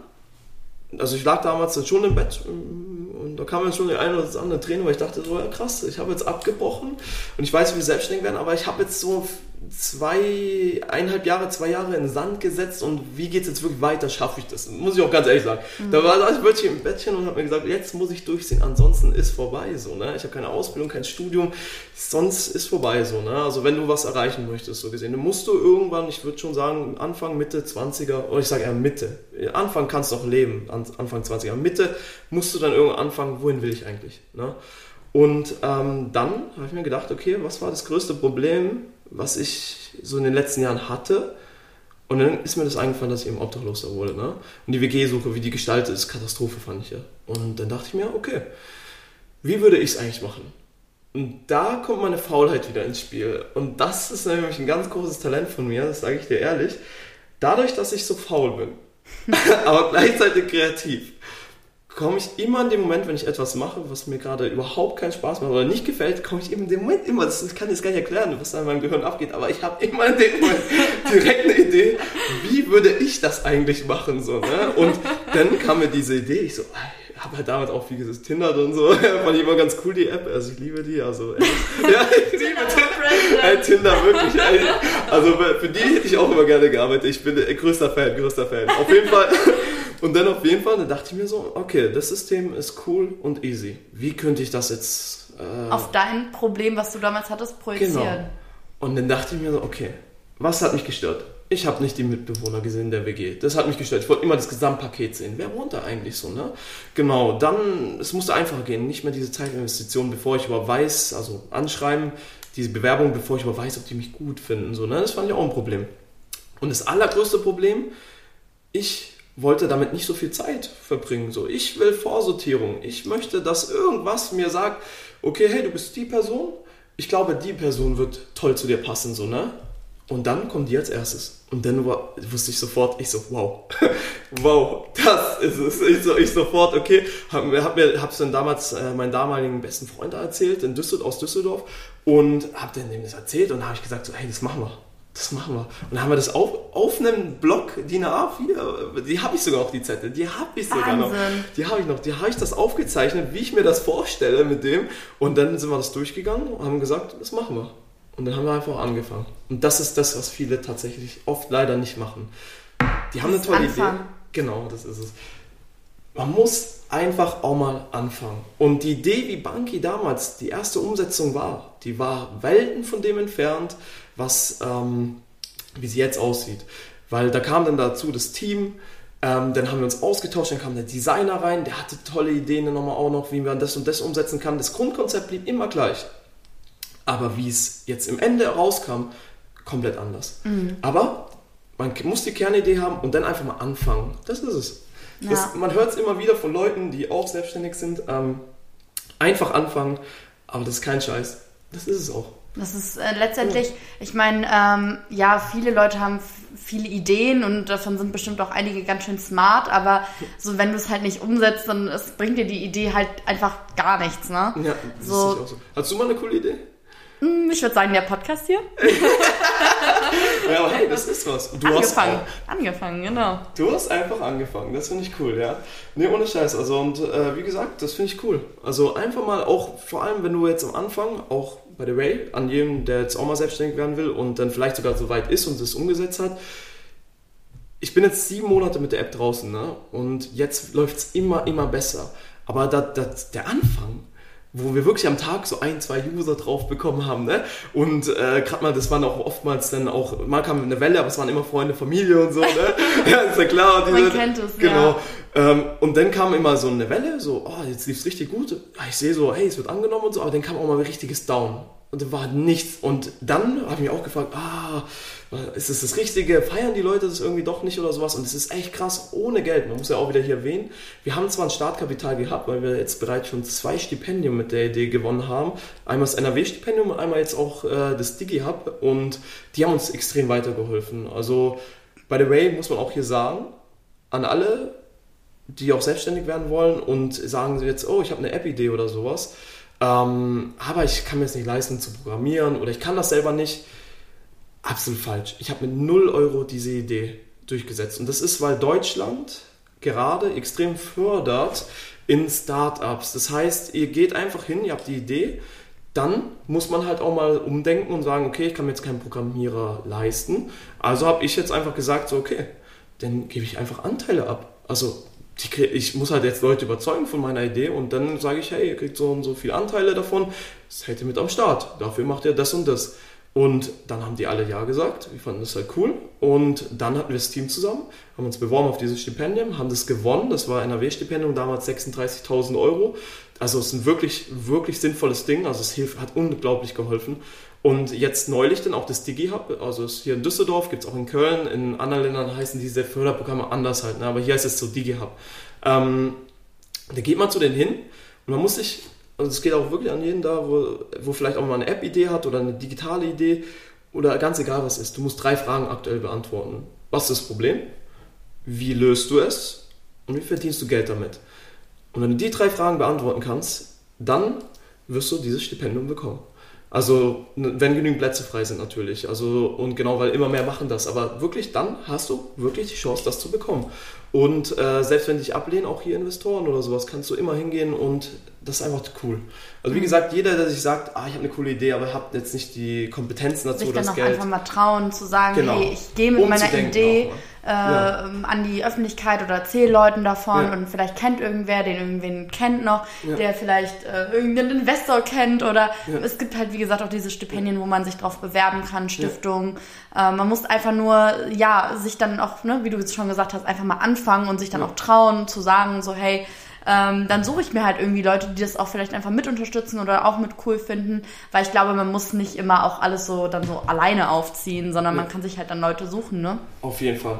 Speaker 2: also ich lag damals schon im Bett ähm, und da kam dann schon die eine oder andere Träne, weil ich dachte so, ja krass, ich habe jetzt abgebrochen und ich weiß, wie wir selbstständig werden, aber ich habe jetzt so zwei, eineinhalb Jahre, zwei Jahre in den Sand gesetzt und wie geht es jetzt wirklich weiter, schaffe ich das? Muss ich auch ganz ehrlich sagen. Mhm. Da war ich wirklich im Bettchen und habe mir gesagt, jetzt muss ich durchsehen, ansonsten ist vorbei so. Ne? Ich habe keine Ausbildung, kein Studium, sonst ist vorbei so. Ne? Also wenn du was erreichen möchtest, so gesehen, dann musst du irgendwann, ich würde schon sagen, Anfang, Mitte 20er, oder ich sage eher Mitte. Anfang kannst du auch leben, Anfang 20er. Mitte musst du dann irgendwann anfangen, wohin will ich eigentlich? Ne? Und ähm, dann habe ich mir gedacht, okay, was war das größte Problem, was ich so in den letzten Jahren hatte. Und dann ist mir das eingefallen, dass ich eben Obdachloser wurde. Ne? Und die WG-Suche, wie die gestaltet ist, Katastrophe fand ich ja. Und dann dachte ich mir, okay, wie würde ich es eigentlich machen? Und da kommt meine Faulheit wieder ins Spiel. Und das ist nämlich ein ganz großes Talent von mir, das sage ich dir ehrlich. Dadurch, dass ich so faul bin, [LAUGHS] aber gleichzeitig kreativ, komme ich immer in dem Moment, wenn ich etwas mache, was mir gerade überhaupt keinen Spaß macht oder nicht gefällt, komme ich in dem Moment immer, das kann ich jetzt gar nicht erklären, was da in meinem Gehirn abgeht, aber ich habe immer in dem Moment [LAUGHS] direkt eine Idee, wie würde ich das eigentlich machen, so, ne? Und dann kam mir diese Idee, ich so, ich habe halt damals auch, wie gesagt, Tinder und so, [LAUGHS] fand ich immer ganz cool, die App, also ich liebe die, also, ey, [LAUGHS] ja, ich liebe Tinder, ey, Tinder, wirklich, ey, also für die hätte ich auch immer gerne gearbeitet, ich bin größter Fan, größter Fan, auf jeden Fall, und dann auf jeden Fall, da dachte ich mir so, okay, das System ist cool und easy. Wie könnte ich das jetzt...
Speaker 1: Äh, auf dein Problem, was du damals hattest, projizieren. Genau.
Speaker 2: Und dann dachte ich mir so, okay, was hat mich gestört? Ich habe nicht die Mitbewohner gesehen der WG. Das hat mich gestört. Ich wollte immer das Gesamtpaket sehen. Wer wohnt da eigentlich so, ne? Genau, dann, es musste einfacher gehen. Nicht mehr diese Zeitinvestition, bevor ich überhaupt weiß, also anschreiben, diese Bewerbung, bevor ich überhaupt weiß, ob die mich gut finden, so, ne? Das fand ich auch ein Problem. Und das allergrößte Problem, ich wollte damit nicht so viel Zeit verbringen. So, ich will Vorsortierung. Ich möchte, dass irgendwas mir sagt, okay, hey, du bist die Person. Ich glaube, die Person wird toll zu dir passen, so, ne? Und dann kommt die als erstes. Und dann wusste ich sofort, ich so, wow, [LAUGHS] wow, das ist es. Ich so, ich sofort, okay, hab, hab mir, hab's dann damals äh, meinen damaligen besten Freund erzählt, in Düsseldorf, aus Düsseldorf, und hab dann dem das erzählt und habe ich gesagt, so, hey, das machen wir das machen wir. Und dann haben wir das auf, auf einem Block, DIN A4, die habe ich sogar auch, die Zettel, die habe ich sogar Wahnsinn. noch. Die habe ich noch, die habe ich das aufgezeichnet, wie ich mir das vorstelle mit dem. Und dann sind wir das durchgegangen und haben gesagt, das machen wir. Und dann haben wir einfach angefangen. Und das ist das, was viele tatsächlich oft leider nicht machen. Die haben eine tolle anfangen. Idee. Genau, das ist es. Man muss einfach auch mal anfangen. Und die Idee, wie Banki damals die erste Umsetzung war, die war Welten von dem entfernt, was, ähm, wie sie jetzt aussieht. Weil da kam dann dazu das Team, ähm, dann haben wir uns ausgetauscht, dann kam der Designer rein, der hatte tolle Ideen dann nochmal auch noch, wie man das und das umsetzen kann. Das Grundkonzept blieb immer gleich. Aber wie es jetzt im Ende rauskam, komplett anders. Mhm. Aber man muss die Kernidee haben und dann einfach mal anfangen. Das ist es. Ja. Das, man hört es immer wieder von Leuten, die auch selbstständig sind. Ähm, einfach anfangen, aber das ist kein Scheiß. Das ist es auch.
Speaker 1: Das ist äh, letztendlich, ich meine, ähm, ja, viele Leute haben viele Ideen und davon sind bestimmt auch einige ganz schön smart, aber so wenn du es halt nicht umsetzt, dann es bringt dir die Idee halt einfach gar nichts, ne? Ja,
Speaker 2: das so. ist auch so. Hast du mal eine coole Idee?
Speaker 1: Hm, ich würde sagen, der Podcast hier. [LAUGHS]
Speaker 2: ja, aber hey, das ist was.
Speaker 1: Du angefangen. Hast angefangen, genau.
Speaker 2: Du hast einfach angefangen. Das finde ich cool, ja. Nee, ohne Scheiß. Also, und äh, wie gesagt, das finde ich cool. Also, einfach mal auch, vor allem, wenn du jetzt am Anfang auch by the way, an jedem, der jetzt auch mal selbstständig werden will und dann vielleicht sogar so weit ist und es umgesetzt hat. Ich bin jetzt sieben Monate mit der App draußen ne? und jetzt läuft es immer, immer besser. Aber da, da, der Anfang, wo wir wirklich am Tag so ein, zwei User drauf bekommen haben. Ne? Und äh, gerade mal, das waren auch oftmals dann auch, mal kam eine Welle, aber es waren immer Freunde, Familie und so. Ne? [LAUGHS] [LAUGHS] ja, ist ja klar.
Speaker 1: Diese, Man kennt es,
Speaker 2: Genau. Ja. Ähm, und dann kam immer so eine Welle, so, oh, jetzt lief es richtig gut. Ich sehe so, hey, es wird angenommen und so, aber dann kam auch mal ein richtiges Down. Und dann war nichts. Und dann habe ich mich auch gefragt, ah, ist das das Richtige? Feiern die Leute das irgendwie doch nicht oder sowas? Und es ist echt krass, ohne Geld. Man muss ja auch wieder hier erwähnen, wir haben zwar ein Startkapital gehabt, weil wir jetzt bereits schon zwei Stipendien mit der Idee gewonnen haben. Einmal das NRW-Stipendium und einmal jetzt auch äh, das Digi-Hub. Und die haben uns extrem weitergeholfen. Also, by the way, muss man auch hier sagen, an alle, die auch selbstständig werden wollen und sagen sie jetzt, oh, ich habe eine App-Idee oder sowas. Ähm, aber ich kann mir es nicht leisten zu programmieren oder ich kann das selber nicht absolut falsch. Ich habe mit 0 Euro diese Idee durchgesetzt. Und das ist, weil Deutschland gerade extrem fördert, in Startups. Das heißt, ihr geht einfach hin, ihr habt die Idee, dann muss man halt auch mal umdenken und sagen, okay, ich kann mir jetzt keinen Programmierer leisten. Also habe ich jetzt einfach gesagt, so, okay, dann gebe ich einfach Anteile ab. Also die, ich muss halt jetzt Leute überzeugen von meiner Idee und dann sage ich, hey, ihr kriegt so und so viele Anteile davon, hält ihr mit am Start. Dafür macht ihr das und das. Und dann haben die alle Ja gesagt. Wir fanden das halt cool. Und dann hatten wir das Team zusammen, haben uns beworben auf dieses Stipendium, haben das gewonnen. Das war NRW-Stipendium, damals 36.000 Euro. Also es ist ein wirklich, wirklich sinnvolles Ding. Also es hat unglaublich geholfen. Und jetzt neulich dann auch das Digi-Hub, also ist hier in Düsseldorf, gibt es auch in Köln, in anderen Ländern heißen diese Förderprogramme anders halt, ne? aber hier heißt es so Digi-Hub. Ähm, da geht man zu denen hin und man muss sich, also es geht auch wirklich an jeden da, wo, wo vielleicht auch mal eine App-Idee hat oder eine digitale Idee oder ganz egal was ist. Du musst drei Fragen aktuell beantworten. Was ist das Problem? Wie löst du es? Und wie verdienst du Geld damit? Und wenn du die drei Fragen beantworten kannst, dann wirst du dieses Stipendium bekommen. Also, wenn genügend Plätze frei sind natürlich. Also, und genau, weil immer mehr machen das. Aber wirklich, dann hast du wirklich die Chance, das zu bekommen. Und äh, selbst wenn dich ablehnen, auch hier Investoren oder sowas, kannst du immer hingehen und das ist einfach cool. Also wie mhm. gesagt, jeder, der sich sagt, ah, ich habe eine coole Idee, aber ich habe jetzt nicht die Kompetenzen dazu,
Speaker 1: sich das Geld. einfach mal trauen, zu sagen, genau. hey, ich gehe mit meiner Idee äh, ja. an die Öffentlichkeit oder erzähle Leuten davon ja. und vielleicht kennt irgendwer, den irgendwen kennt noch, ja. der vielleicht äh, irgendeinen Investor kennt oder es gibt halt, wie gesagt, auch diese Stipendien, wo man sich drauf bewerben kann, Stiftungen. Äh, man muss einfach nur, ja, sich dann auch, ne, wie du jetzt schon gesagt hast, einfach mal anfangen und sich dann auch trauen zu sagen, so, hey, ähm, dann suche ich mir halt irgendwie Leute, die das auch vielleicht einfach mit unterstützen oder auch mit cool finden, weil ich glaube, man muss nicht immer auch alles so dann so alleine aufziehen, sondern ja. man kann sich halt dann Leute suchen, ne?
Speaker 2: Auf jeden Fall.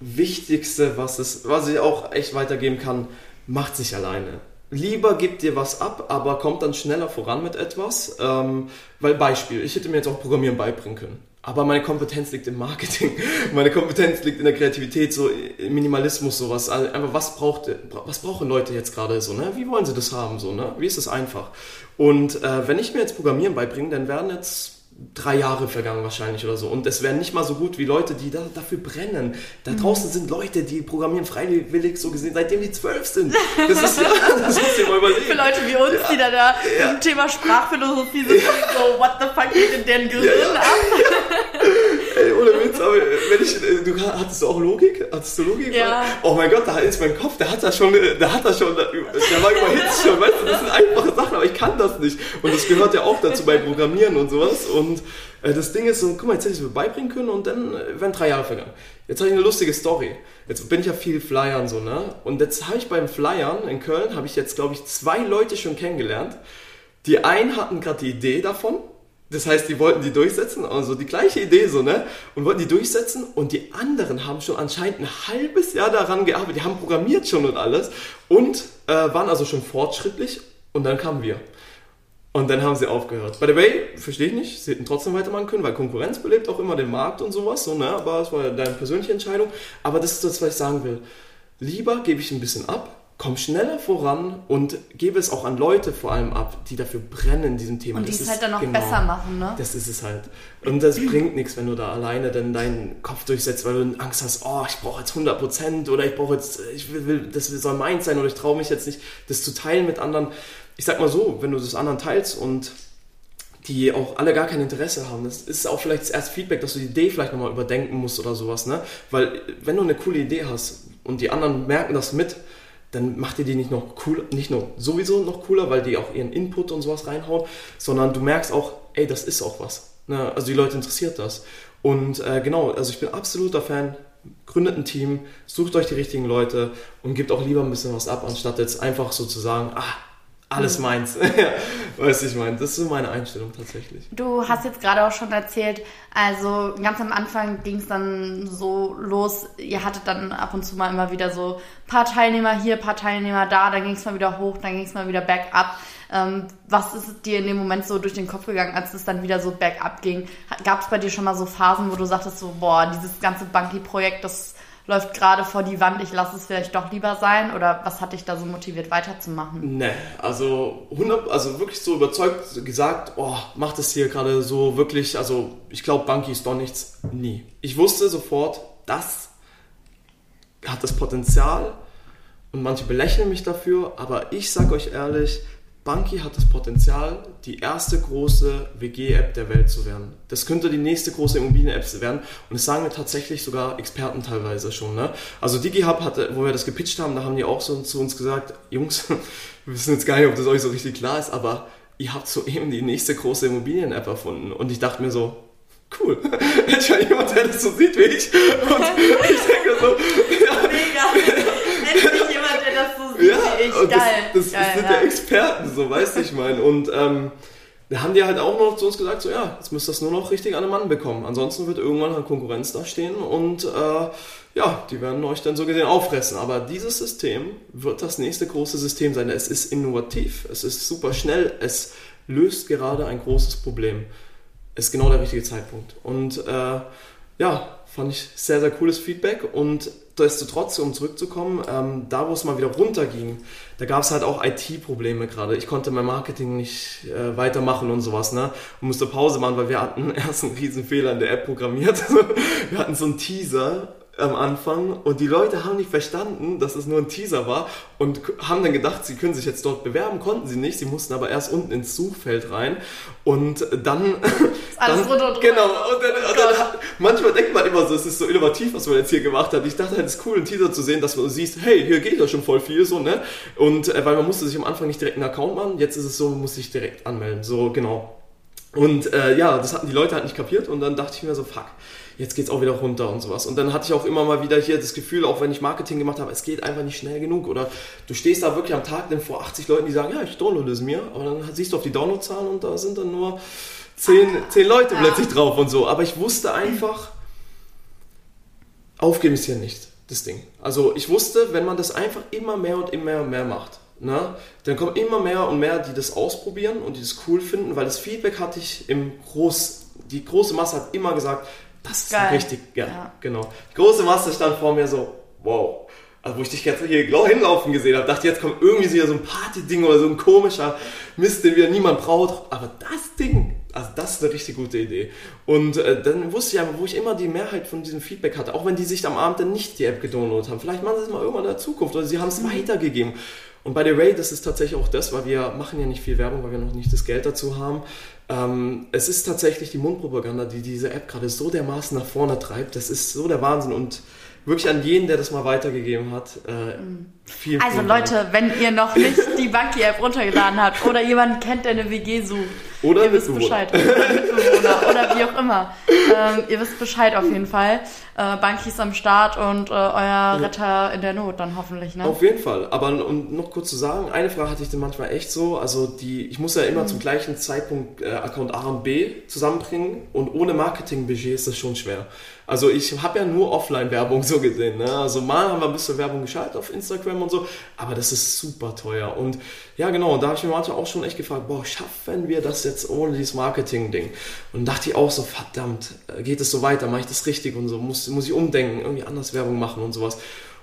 Speaker 2: Wichtigste, was es, was ich auch echt weitergeben kann, macht sich alleine. Lieber gebt dir was ab, aber kommt dann schneller voran mit etwas. Ähm, weil Beispiel, ich hätte mir jetzt auch Programmieren beibringen können. Aber meine Kompetenz liegt im Marketing. [LAUGHS] Meine Kompetenz liegt in der Kreativität, so im Minimalismus, sowas. Also einfach, was braucht, was brauchen Leute jetzt gerade so, ne? Wie wollen sie das haben, so, ne? Wie ist das einfach? Und äh, wenn ich mir jetzt Programmieren beibringe, dann werden jetzt drei Jahre vergangen wahrscheinlich oder so. Und es wären nicht mal so gut wie Leute, die da, dafür brennen. Da mhm. draußen sind Leute, die programmieren freiwillig so gesehen, seitdem die zwölf sind. Das ist ja, [LAUGHS] das
Speaker 1: musst du dir mal überlegen. Für Leute wie uns, ja. die da, da ja. im Thema Sprachphilosophie sind, so, what the fuck geht in deren Gehirn ja, ab?
Speaker 2: Ohne Witz, aber wenn ich, äh, du hattest du auch Logik? Hattest du Logik?
Speaker 1: Ja.
Speaker 2: Oh mein Gott, da ist mein Kopf, der hat da schon, der hat da schon, der war überhitzt schon, weißt du, das sind einfache Sachen, aber ich kann das nicht. Und das gehört ja auch dazu bei Programmieren und sowas. Und äh, das Ding ist so, guck mal, jetzt hätte ich es mir beibringen können und dann äh, wären drei Jahre vergangen. Jetzt habe ich eine lustige Story. Jetzt bin ich ja viel Flyern so, ne? Und jetzt habe ich beim Flyern in Köln, habe ich jetzt, glaube ich, zwei Leute schon kennengelernt. Die einen hatten gerade die Idee davon das heißt, die wollten die durchsetzen, also die gleiche Idee so, ne? Und wollten die durchsetzen und die anderen haben schon anscheinend ein halbes Jahr daran gearbeitet, die haben programmiert schon und alles und äh, waren also schon fortschrittlich und dann kamen wir. Und dann haben sie aufgehört. By the way, verstehe ich nicht, sie hätten trotzdem weitermachen können, weil Konkurrenz belebt auch immer den Markt und sowas, so, ne? Aber es war ja deine persönliche Entscheidung. Aber das ist das, was ich sagen will. Lieber gebe ich ein bisschen ab, komm schneller voran und gebe es auch an Leute vor allem ab, die dafür brennen in diesem Thema.
Speaker 1: Und die es halt dann noch genau, besser machen, ne?
Speaker 2: Das ist es halt. Und das bringt nichts, wenn du da alleine dann deinen Kopf durchsetzt, weil du Angst hast, oh, ich brauche jetzt 100% oder ich brauche jetzt, ich will, will, das soll meins sein oder ich traue mich jetzt nicht, das zu teilen mit anderen. Ich sag mal so, wenn du das anderen teilst und die auch alle gar kein Interesse haben. Das ist auch vielleicht das erste Feedback, dass du die Idee vielleicht nochmal überdenken musst oder sowas, ne? Weil wenn du eine coole Idee hast und die anderen merken das mit, dann macht ihr die nicht noch cool, nicht nur sowieso noch cooler, weil die auch ihren Input und sowas reinhauen, sondern du merkst auch, ey, das ist auch was. Ne? Also die Leute interessiert das. Und äh, genau, also ich bin absoluter Fan. Gründet ein Team, sucht euch die richtigen Leute und gebt auch lieber ein bisschen was ab, anstatt jetzt einfach so zu sagen, ah, alles mhm. meins. [LAUGHS] weißt du, ich meine, das ist so meine Einstellung tatsächlich.
Speaker 1: Du hast jetzt gerade auch schon erzählt, also ganz am Anfang ging es dann so los, ihr hattet dann ab und zu mal immer wieder so paar Teilnehmer hier, paar Teilnehmer da, dann ging es mal wieder hoch, dann ging es mal wieder bergab. Ähm, was ist dir in dem Moment so durch den Kopf gegangen, als es dann wieder so bergab ging? Gab es bei dir schon mal so Phasen, wo du sagtest so, boah, dieses ganze Bunky-Projekt, das läuft gerade vor die Wand, ich lasse es vielleicht doch lieber sein? Oder was hat dich da so motiviert weiterzumachen?
Speaker 2: Ne, also 100, also wirklich so überzeugt gesagt, oh, macht es hier gerade so wirklich, also ich glaube, Bunky ist doch nichts. Nie. Ich wusste sofort, das hat das Potenzial und manche belächeln mich dafür, aber ich sage euch ehrlich, Bunky hat das Potenzial, die erste große WG-App der Welt zu werden. Das könnte die nächste große Immobilien-App werden. Und das sagen mir tatsächlich sogar Experten teilweise schon. Ne? Also DigiHub hatte, wo wir das gepitcht haben, da haben die auch so zu uns gesagt, Jungs, [LAUGHS] wir wissen jetzt gar nicht, ob das euch so richtig klar ist, aber ihr habt soeben die nächste große Immobilien-App erfunden. Und ich dachte mir so, cool. [LAUGHS] Endlich mal jemand, der das so sieht wie ich. Und [LAUGHS] ich denke so, ja.
Speaker 1: Mega. Das so
Speaker 2: Ja,
Speaker 1: ich.
Speaker 2: und
Speaker 1: Geil.
Speaker 2: das, das,
Speaker 1: Geil,
Speaker 2: das sind
Speaker 1: ja.
Speaker 2: ja Experten, so weißt du, ich meine. Und ähm, da haben die halt auch noch zu uns gesagt, so ja, jetzt müsst ihr das nur noch richtig an den Mann bekommen. Ansonsten wird irgendwann halt Konkurrenz da stehen und äh, ja, die werden euch dann so gesehen auffressen. Aber dieses System wird das nächste große System sein. Es ist innovativ, es ist super schnell, es löst gerade ein großes Problem. Ist genau der richtige Zeitpunkt. Und äh, ja, fand ich sehr, sehr cooles Feedback und nichtsdestotrotz, um zurückzukommen, ähm, da wo es mal wieder runterging, da gab es halt auch IT-Probleme gerade. Ich konnte mein Marketing nicht äh, weitermachen und sowas, ne? Und musste Pause machen, weil wir hatten [LAUGHS] erst einen riesen Fehler in der App programmiert. [LAUGHS] wir hatten so einen Teaser am Anfang und die Leute haben nicht verstanden, dass es nur ein Teaser war und haben dann gedacht, sie können sich jetzt dort bewerben, konnten sie nicht, sie mussten aber erst unten ins Suchfeld rein und dann... [LAUGHS]
Speaker 1: alles
Speaker 2: dann
Speaker 1: runter und.
Speaker 2: Genau, und dann, und dann hat, manchmal denkt man immer so, es ist so innovativ, was man jetzt hier gemacht hat. Ich dachte halt, es ist cool, einen Teaser zu sehen, dass man siehst, hey, hier geht ja schon voll viel, so, ne? Und äh, weil man musste sich am Anfang nicht direkt einen Account machen, jetzt ist es so, man muss sich direkt anmelden, so, genau. Und äh, ja, das hatten die Leute halt nicht kapiert und dann dachte ich mir so, fuck, jetzt geht's auch wieder runter und sowas. Und dann hatte ich auch immer mal wieder hier das Gefühl, auch wenn ich Marketing gemacht habe, es geht einfach nicht schnell genug. Oder du stehst da wirklich am Tag dann vor 80 Leuten, die sagen, ja, ich downloade es mir, aber dann siehst du auf die Downloadzahlen und da sind dann nur 10, 10 Leute plötzlich drauf und so. Aber ich wusste einfach, aufgeben ist hier nicht das Ding. Also ich wusste, wenn man das einfach immer mehr und immer mehr macht, ne, dann kommen immer mehr und mehr, die das ausprobieren und die das cool finden, weil das Feedback hatte ich im Groß, die große Masse hat immer gesagt, das ist
Speaker 1: Geil.
Speaker 2: richtig, ja,
Speaker 1: Ja.
Speaker 2: genau. Große Masse stand vor mir so, wow. Also wo ich dich jetzt hier glau- hinlaufen gesehen habe, dachte jetzt kommt irgendwie wieder so ein Party-Ding oder so ein komischer Mist, den wieder niemand braucht. Aber das Ding, also das ist eine richtig gute Idee. Und äh, dann wusste ich aber, wo ich immer die Mehrheit von diesem Feedback hatte, auch wenn die sich am Abend dann nicht die App gedownloadet haben. Vielleicht machen sie es mal irgendwann in der Zukunft oder sie haben es weitergegeben. Und bei der Ray, das ist tatsächlich auch das, weil wir machen ja nicht viel Werbung, weil wir noch nicht das Geld dazu haben. Ähm, es ist tatsächlich die Mundpropaganda, die diese App gerade so dermaßen nach vorne treibt. Das ist so der Wahnsinn und wirklich an jeden, der das mal weitergegeben hat. Äh, vielen,
Speaker 1: Also
Speaker 2: vielen Dank.
Speaker 1: Leute, wenn ihr noch nicht die Bunky-App runtergeladen habt oder jemanden kennt, der eine WG sucht,
Speaker 2: Oder
Speaker 1: ihr wisst. Bescheid. Oder Mitbewohner [LAUGHS] oder wie auch immer. Ähm, ihr wisst Bescheid auf jeden Fall. Äh, Bunky ist am Start und äh, euer Retter in der Not dann hoffentlich, ne?
Speaker 2: Auf jeden Fall. Aber um noch kurz zu sagen, eine Frage hatte ich dann manchmal echt so. Also die, ich muss ja immer zum gleichen Zeitpunkt äh, Account A und B zusammenbringen und ohne Marketingbudget ist das schon schwer. Also ich habe ja nur Offline-Werbung so gesehen. Ne? Also mal haben wir ein bisschen Werbung geschaltet auf Instagram und so, aber das ist super teuer. Und ja genau, und da habe ich mir manchmal auch schon echt gefragt, boah, schaffen wir das jetzt ohne dieses Marketing-Ding? Und dachte ich auch so, verdammt, geht es so weiter, mache ich das richtig und so, muss, muss ich umdenken, irgendwie anders Werbung machen und sowas.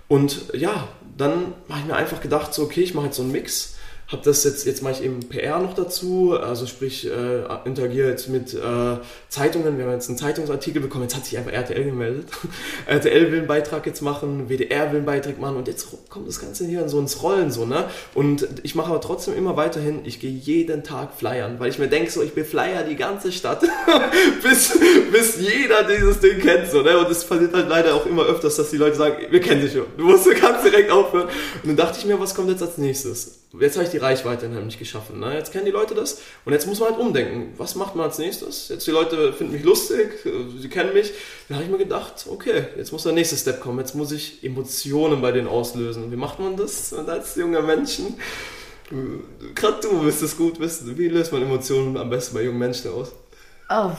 Speaker 2: Und ja, dann habe ich mir einfach gedacht, so, okay, ich mache jetzt so einen Mix. Hab das jetzt, jetzt mache ich eben PR noch dazu, also sprich, äh, interagiere jetzt mit äh, Zeitungen. Wir haben jetzt einen Zeitungsartikel bekommen, jetzt hat sich einfach RTL gemeldet. [LAUGHS] RTL will einen Beitrag jetzt machen, WDR will einen Beitrag machen und jetzt kommt das Ganze hier so ins Rollen so, ne? Und ich mache aber trotzdem immer weiterhin, ich gehe jeden Tag flyern, weil ich mir denke, so, ich beflyer die ganze Stadt, [LAUGHS] bis, bis jeder dieses Ding kennt, so, ne? Und es passiert halt leider auch immer öfters, dass die Leute sagen, wir kennen dich schon, du musst ganz direkt aufhören. Und dann dachte ich mir, was kommt jetzt als nächstes? Jetzt habe ich die Reichweite nämlich geschaffen, ne? Jetzt kennen die Leute das und jetzt muss man halt umdenken. Was macht man als nächstes? Jetzt die Leute finden mich lustig, sie kennen mich. Dann habe ich mir gedacht, okay, jetzt muss der nächste Step kommen. Jetzt muss ich Emotionen bei denen auslösen. Wie macht man das als junger Menschen? Gerade du wirst es gut wissen. Wie löst man Emotionen am besten bei jungen Menschen aus?
Speaker 1: Oh,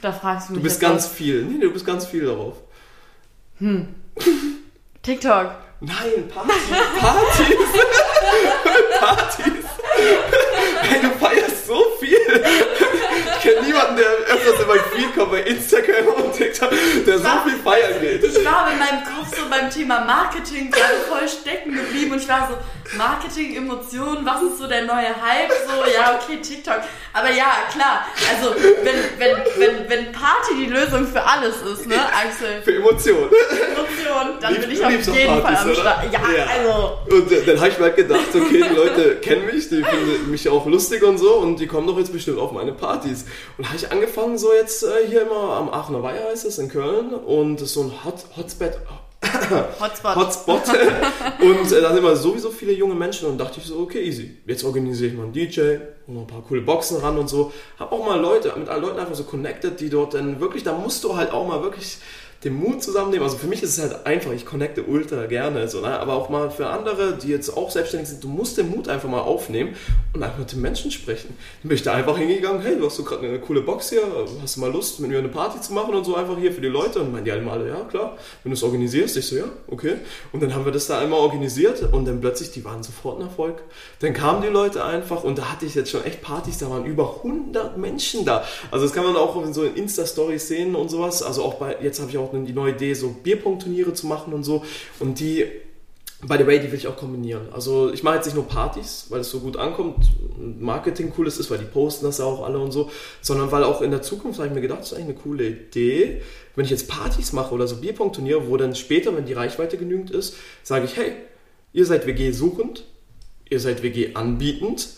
Speaker 1: da fragst du mich
Speaker 2: Du bist ganz viel. Nee, du bist ganz viel darauf.
Speaker 1: was. TikTok.
Speaker 2: Nein, Partys. [LAUGHS] Partys. Partys. Hey, du feierst so viel. Ich kenne niemanden, der öfters in mein Feed kommt bei Instagram und TikTok, der so viel feiern geht.
Speaker 1: Ich war in meinem Kopf so beim Thema Marketing gerade voll stecken geblieben und ich war so, Marketing, Emotionen, was ist so der neue Hype? So, ja, okay, TikTok. Aber ja, klar, also wenn, wenn, wenn, wenn Party die Lösung für alles ist, ne, Axel?
Speaker 2: Für Emotionen.
Speaker 1: Aktion, dann bin ich auf jeden Fall am Start. Ja, ja, also.
Speaker 2: Und äh, dann habe ich mir halt gedacht, okay, die Leute kennen mich, die finden mich auch lustig und so und die kommen doch jetzt bestimmt auf meine Partys. Und habe ich angefangen, so jetzt äh, hier immer am Aachener Weiher heißt es in Köln und so ein Hot, Hotspot,
Speaker 1: Hotspot.
Speaker 2: Hotspot. [LAUGHS] und äh, da sind immer sowieso viele junge Menschen und dachte ich so, okay, easy. Jetzt organisiere ich mal einen DJ und noch ein paar coole Boxen ran und so. Hab auch mal Leute, mit allen Leuten einfach so connected, die dort dann wirklich, da musst du halt auch mal wirklich den Mut zusammennehmen. Also für mich ist es halt einfach, ich connecte ultra gerne, so, ne? aber auch mal für andere, die jetzt auch selbstständig sind, du musst den Mut einfach mal aufnehmen und einfach mit den Menschen sprechen. Dann bin ich da einfach hingegangen, hey, du hast so gerade eine coole Box hier, hast du mal Lust, mit mir eine Party zu machen und so einfach hier für die Leute? Und meinen die alle, ja klar, wenn du es organisierst, ich so, ja, okay. Und dann haben wir das da einmal organisiert und dann plötzlich, die waren sofort ein Erfolg. Dann kamen die Leute einfach und da hatte ich jetzt schon echt Partys, da waren über 100 Menschen da. Also das kann man auch in so Insta-Stories sehen und sowas. Also auch bei, jetzt habe ich auch die neue Idee, so Bierpunktturniere zu machen und so. Und die, by the way, die will ich auch kombinieren. Also ich mache jetzt nicht nur Partys, weil es so gut ankommt, Marketing cool ist, weil die posten das ja auch alle und so, sondern weil auch in der Zukunft habe ich mir gedacht, das ist eigentlich eine coole Idee. Wenn ich jetzt Partys mache oder so Bierpunktturniere, wo dann später, wenn die Reichweite genügend ist, sage ich, hey, ihr seid WG suchend, ihr seid WG anbietend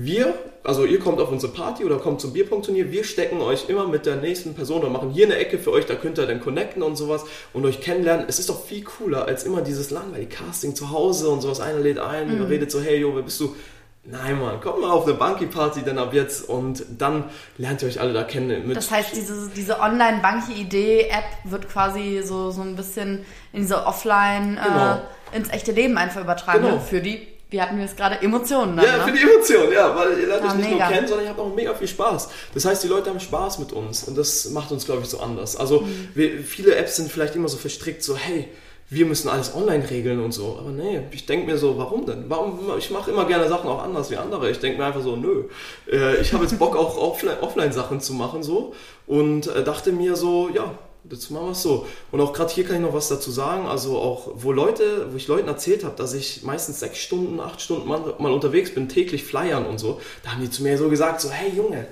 Speaker 2: wir, also ihr kommt auf unsere Party oder kommt zum Bierpunktturnier, wir stecken euch immer mit der nächsten Person oder machen hier eine Ecke für euch, da könnt ihr dann connecten und sowas und euch kennenlernen. Es ist doch viel cooler als immer dieses langweilige Casting zu Hause und sowas. Einer lädt ein, mhm. redet so, hey, jo, wer bist du? Nein, Mann, kommt mal auf eine Bunky-Party dann ab jetzt und dann lernt ihr euch alle da kennen.
Speaker 1: das heißt, diese, diese Online-Bunky-Idee-App wird quasi so, so ein bisschen in diese Offline, genau. äh, ins echte Leben einfach übertragen genau. für die wie hatten wir es gerade, Emotionen dann,
Speaker 2: Ja,
Speaker 1: ne?
Speaker 2: für die Emotionen, ja, weil ihr lernt euch nicht mega. nur kennen, sondern ihr habt auch mega viel Spaß. Das heißt, die Leute haben Spaß mit uns und das macht uns, glaube ich, so anders. Also mhm. wir, viele Apps sind vielleicht immer so verstrickt, so hey, wir müssen alles online regeln und so. Aber nee, ich denke mir so, warum denn? Warum? Ich mache immer gerne Sachen auch anders wie andere. Ich denke mir einfach so, nö. Äh, ich habe jetzt Bock auch [LAUGHS] Offline-Sachen zu machen so und äh, dachte mir so, ja, Dazu machen wir es so. Und auch gerade hier kann ich noch was dazu sagen. Also auch, wo Leute, wo ich Leuten erzählt habe, dass ich meistens sechs Stunden, acht Stunden mal, mal unterwegs bin, täglich flyern und so, da haben die zu mir so gesagt, so, hey Junge,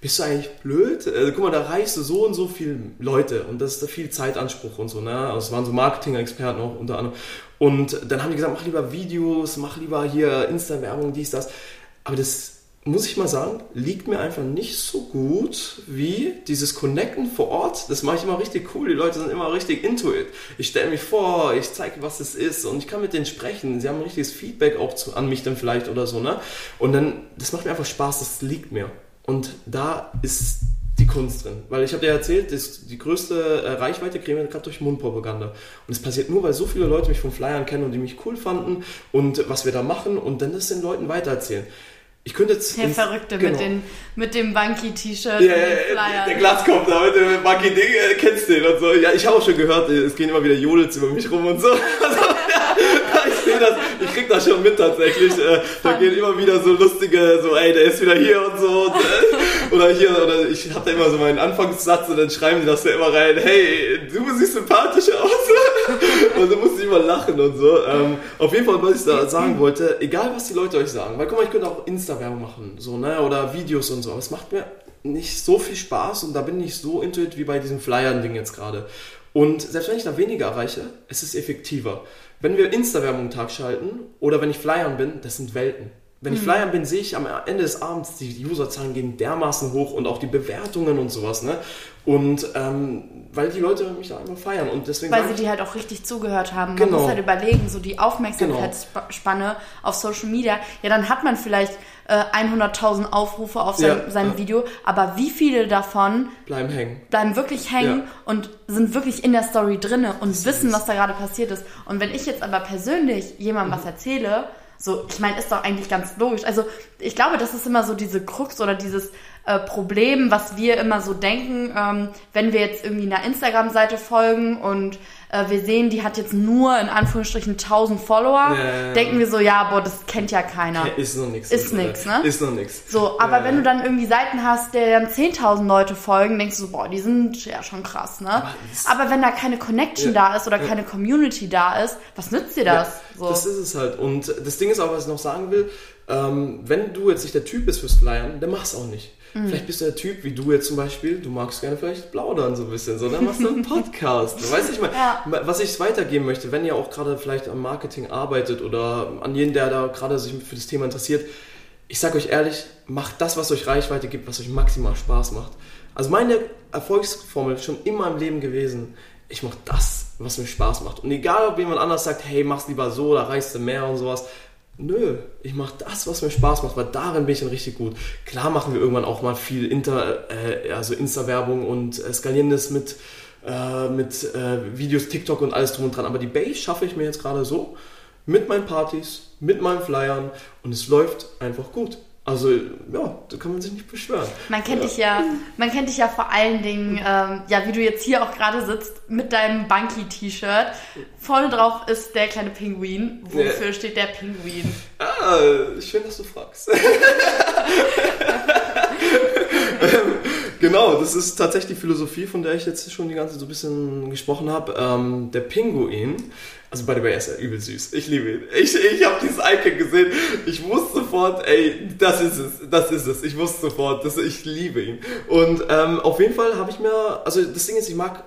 Speaker 2: bist du eigentlich blöd? Also, guck mal, da reichst du so und so viele Leute und das ist da viel Zeitanspruch und so, ne? Also es waren so Marketing-Experten auch unter anderem. Und dann haben die gesagt, mach lieber Videos, mach lieber hier Insta-Werbung, dies, das. Aber das muss ich mal sagen, liegt mir einfach nicht so gut wie dieses Connecten vor Ort. Das mache ich immer richtig cool. Die Leute sind immer richtig into it. Ich stelle mich vor, ich zeige, was es ist und ich kann mit denen sprechen. Sie haben ein richtiges Feedback auch zu, an mich dann vielleicht oder so. Ne? Und dann, das macht mir einfach Spaß, das liegt mir. Und da ist die Kunst drin. Weil ich habe dir erzählt, das, die größte äh, Reichweite kriegen wir gerade durch Mundpropaganda. Und es passiert nur, weil so viele Leute mich von Flyern kennen und die mich cool fanden und was wir da machen und dann das den Leuten weitererzählen. Ich könnte jetzt.
Speaker 1: Der Verrückte genau. mit, den, mit dem Bunky-T-Shirt ja,
Speaker 2: Flyer. Der Glatzkopf da mit dem Bunky-Ding, äh, kennst du den und so. Ja, ich habe auch schon gehört, es gehen immer wieder Jodels über mich rum und so. [LAUGHS] Das, ich krieg das schon mit tatsächlich. Äh, da gehen immer wieder so lustige, so, ey, der ist wieder hier und so. Und, äh, oder hier, oder ich habe da immer so meinen Anfangssatz und dann schreiben die das da immer rein, hey, du siehst sympathisch aus. [LAUGHS] und dann musste ich immer lachen und so. Ähm, auf jeden Fall, was ich da sagen wollte, egal was die Leute euch sagen, weil guck mal, ich könnte auch Insta-Werbung machen, so, ne, oder Videos und so, aber es macht mir nicht so viel Spaß und da bin ich so intuit wie bei diesem Flyern-Ding jetzt gerade. Und selbst wenn ich da weniger erreiche, es ist effektiver. Wenn wir Insta-Werbung Tag schalten oder wenn ich Flyern bin, das sind Welten. Wenn ich mhm. Flyern bin, sehe ich am Ende des Abends, die Userzahlen gehen dermaßen hoch und auch die Bewertungen und sowas, ne? Und ähm, weil die Leute mich da einfach feiern und deswegen.
Speaker 1: Weil sie die halt auch richtig zugehört haben. Man genau. muss halt überlegen, so die Aufmerksamkeitsspanne genau. auf Social Media. Ja, dann hat man vielleicht äh, 100.000 Aufrufe auf sein, ja, seinem ja. Video, aber wie viele davon
Speaker 2: bleiben hängen?
Speaker 1: Bleiben wirklich hängen ja. und sind wirklich in der Story drinne und das wissen, was da gerade passiert ist. Und wenn ich jetzt aber persönlich jemandem mhm. was erzähle, so, ich meine, ist doch eigentlich ganz logisch. Also, ich glaube, das ist immer so diese Krux oder dieses äh, Problem, was wir immer so denken, ähm, wenn wir jetzt irgendwie einer Instagram-Seite folgen und äh, wir sehen, die hat jetzt nur in Anführungsstrichen 1000 Follower, ja, denken wir so, ja, boah, das kennt ja keiner.
Speaker 2: Ist noch nichts.
Speaker 1: Ist nichts, ne?
Speaker 2: Ist noch nichts.
Speaker 1: So, aber wenn du dann irgendwie Seiten hast, der dann 10.000 Leute folgen, denkst du so, boah, die sind ja schon krass, ne? Aber, aber wenn da keine Connection da ist oder keine Community da ist, was nützt dir das?
Speaker 2: So. Das ist es halt. Und das Ding ist auch, was ich noch sagen will, ähm, wenn du jetzt nicht der Typ bist fürs Flyern, dann mach's auch nicht. Mhm. Vielleicht bist du der Typ, wie du jetzt zum Beispiel, du magst gerne vielleicht plaudern so ein bisschen, so, dann machst [LAUGHS] du einen Podcast. weißt ich mal, ja. was ich weitergeben möchte, wenn ihr auch gerade vielleicht am Marketing arbeitet oder an jeden, der da gerade sich für das Thema interessiert, ich sag euch ehrlich, macht das, was euch Reichweite gibt, was euch maximal Spaß macht. Also meine Erfolgsformel schon immer im Leben gewesen, ich mache das, was mir Spaß macht. Und egal, ob jemand anders sagt, hey, mach's lieber so, da reichst du mehr und sowas. Nö, ich mache das, was mir Spaß macht, weil darin bin ich dann richtig gut. Klar machen wir irgendwann auch mal viel Inter, äh, also Insta-Werbung und äh, skalieren das mit, äh, mit äh, Videos, TikTok und alles drum und dran. Aber die Base schaffe ich mir jetzt gerade so, mit meinen Partys, mit meinen Flyern und es läuft einfach gut. Also ja, da kann man sich nicht beschweren.
Speaker 1: Man kennt ja. dich ja, man kennt dich ja vor allen Dingen, ähm, ja, wie du jetzt hier auch gerade sitzt, mit deinem Bunky-T-Shirt. Vorne drauf ist der kleine Pinguin. Wofür ja. steht der Pinguin?
Speaker 2: Ah, schön, dass du fragst. [LAUGHS] genau, das ist tatsächlich die Philosophie, von der ich jetzt schon die ganze Zeit so ein bisschen gesprochen habe. Ähm, der Pinguin also by the way, er ist ja übel süß. Ich liebe ihn. Ich, ich habe dieses Icon gesehen. Ich wusste sofort, ey, das ist es. Das ist es. Ich wusste sofort, dass ich liebe ihn. Und ähm, auf jeden Fall habe ich mir, also das Ding ist, ich mag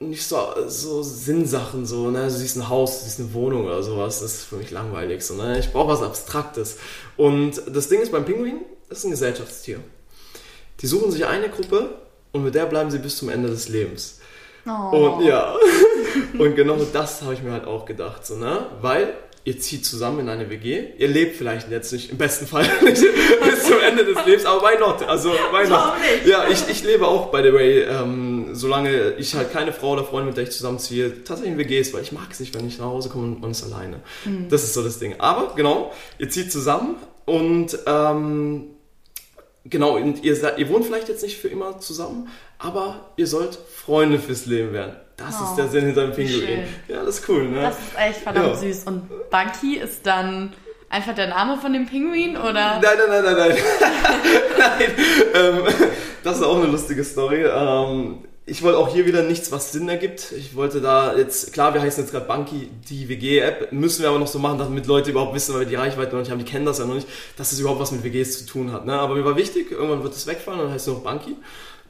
Speaker 2: nicht so, so Sinnsachen, so, ne, du siehst ein Haus, du siehst eine Wohnung oder sowas, das ist für mich langweilig, so, ne, ich brauche was Abstraktes. Und das Ding ist beim Pinguin, das ist ein Gesellschaftstier. Die suchen sich eine Gruppe und mit der bleiben sie bis zum Ende des Lebens. Oh. Und ja, [LAUGHS] [LAUGHS] und genau das habe ich mir halt auch gedacht, so, ne? Weil ihr zieht zusammen in eine WG, ihr lebt vielleicht jetzt nicht, im besten Fall [LAUGHS] nicht bis zum Ende des Lebens, aber why not? Also, why not? Ja, ich, ich lebe auch, by the way, ähm, solange ich halt keine Frau oder Freundin, mit der ich zusammenziehe, tatsächlich in WGs, weil ich mag es nicht, wenn ich nach Hause komme und ist alleine. Mhm. Das ist so das Ding. Aber, genau, ihr zieht zusammen und, ähm, genau, und ihr, ihr wohnt vielleicht jetzt nicht für immer zusammen, aber ihr sollt Freunde fürs Leben werden. Das oh, ist der Sinn hinter dem Pinguin. Ja, das ist cool, ne?
Speaker 1: Das ist echt verdammt ja. süß. Und Bunky ist dann einfach der Name von dem Pinguin, oder?
Speaker 2: Nein, nein, nein, nein, nein. [LAUGHS] nein. Ähm, das ist auch eine lustige Story. Ähm, ich wollte auch hier wieder nichts, was Sinn ergibt. Ich wollte da jetzt, klar, wir heißen jetzt gerade Bunky, die WG-App, müssen wir aber noch so machen, damit Leute überhaupt wissen, weil wir die Reichweite noch nicht haben, die kennen das ja noch nicht, dass es überhaupt was mit WGs zu tun hat. Ne? Aber mir war wichtig, irgendwann wird es wegfallen und dann heißt es noch Bunky.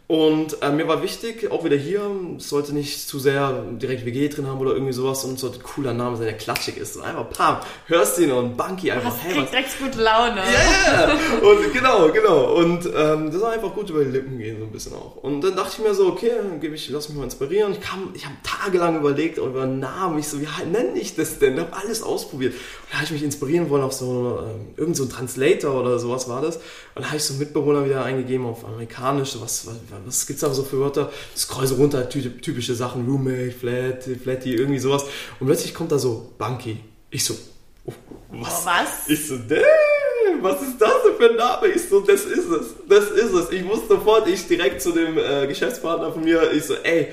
Speaker 2: Und äh, mir war wichtig, auch wieder hier, es sollte nicht zu sehr direkt WG drin haben oder irgendwie sowas und sollte ein cooler Name sein, der klatschig ist. Und einfach Pam, hörst ihn und Bunky einfach.
Speaker 1: Das hey, kriegt echt gute Laune.
Speaker 2: Ja, yeah. und genau, genau. Und ähm, das soll einfach gut über die Lippen gehen, so ein bisschen auch. Und dann dachte ich mir so, okay, dann gebe ich, lass mich mal inspirieren. Ich kam, ich habe tagelang überlegt über Namen. Ich so, wie nenne ich das denn? Ich habe alles ausprobiert. Und da habe ich mich inspirieren wollen auf so ähm, irgend so ein Translator oder sowas war das. Und da habe ich so Mitbewohner wieder eingegeben auf amerikanisch, was, was was gibt's da so für Wörter? Scroll so runter, typische Sachen, Roommate, Flat, Flatty, irgendwie sowas. Und plötzlich kommt da so Bunky. Ich so, oh, was?
Speaker 1: Oh, was?
Speaker 2: Ich so, damn, was ist das denn für ein Name? Ich so, das ist es, das ist es. Ich wusste sofort, ich direkt zu dem äh, Geschäftspartner von mir, ich so, ey,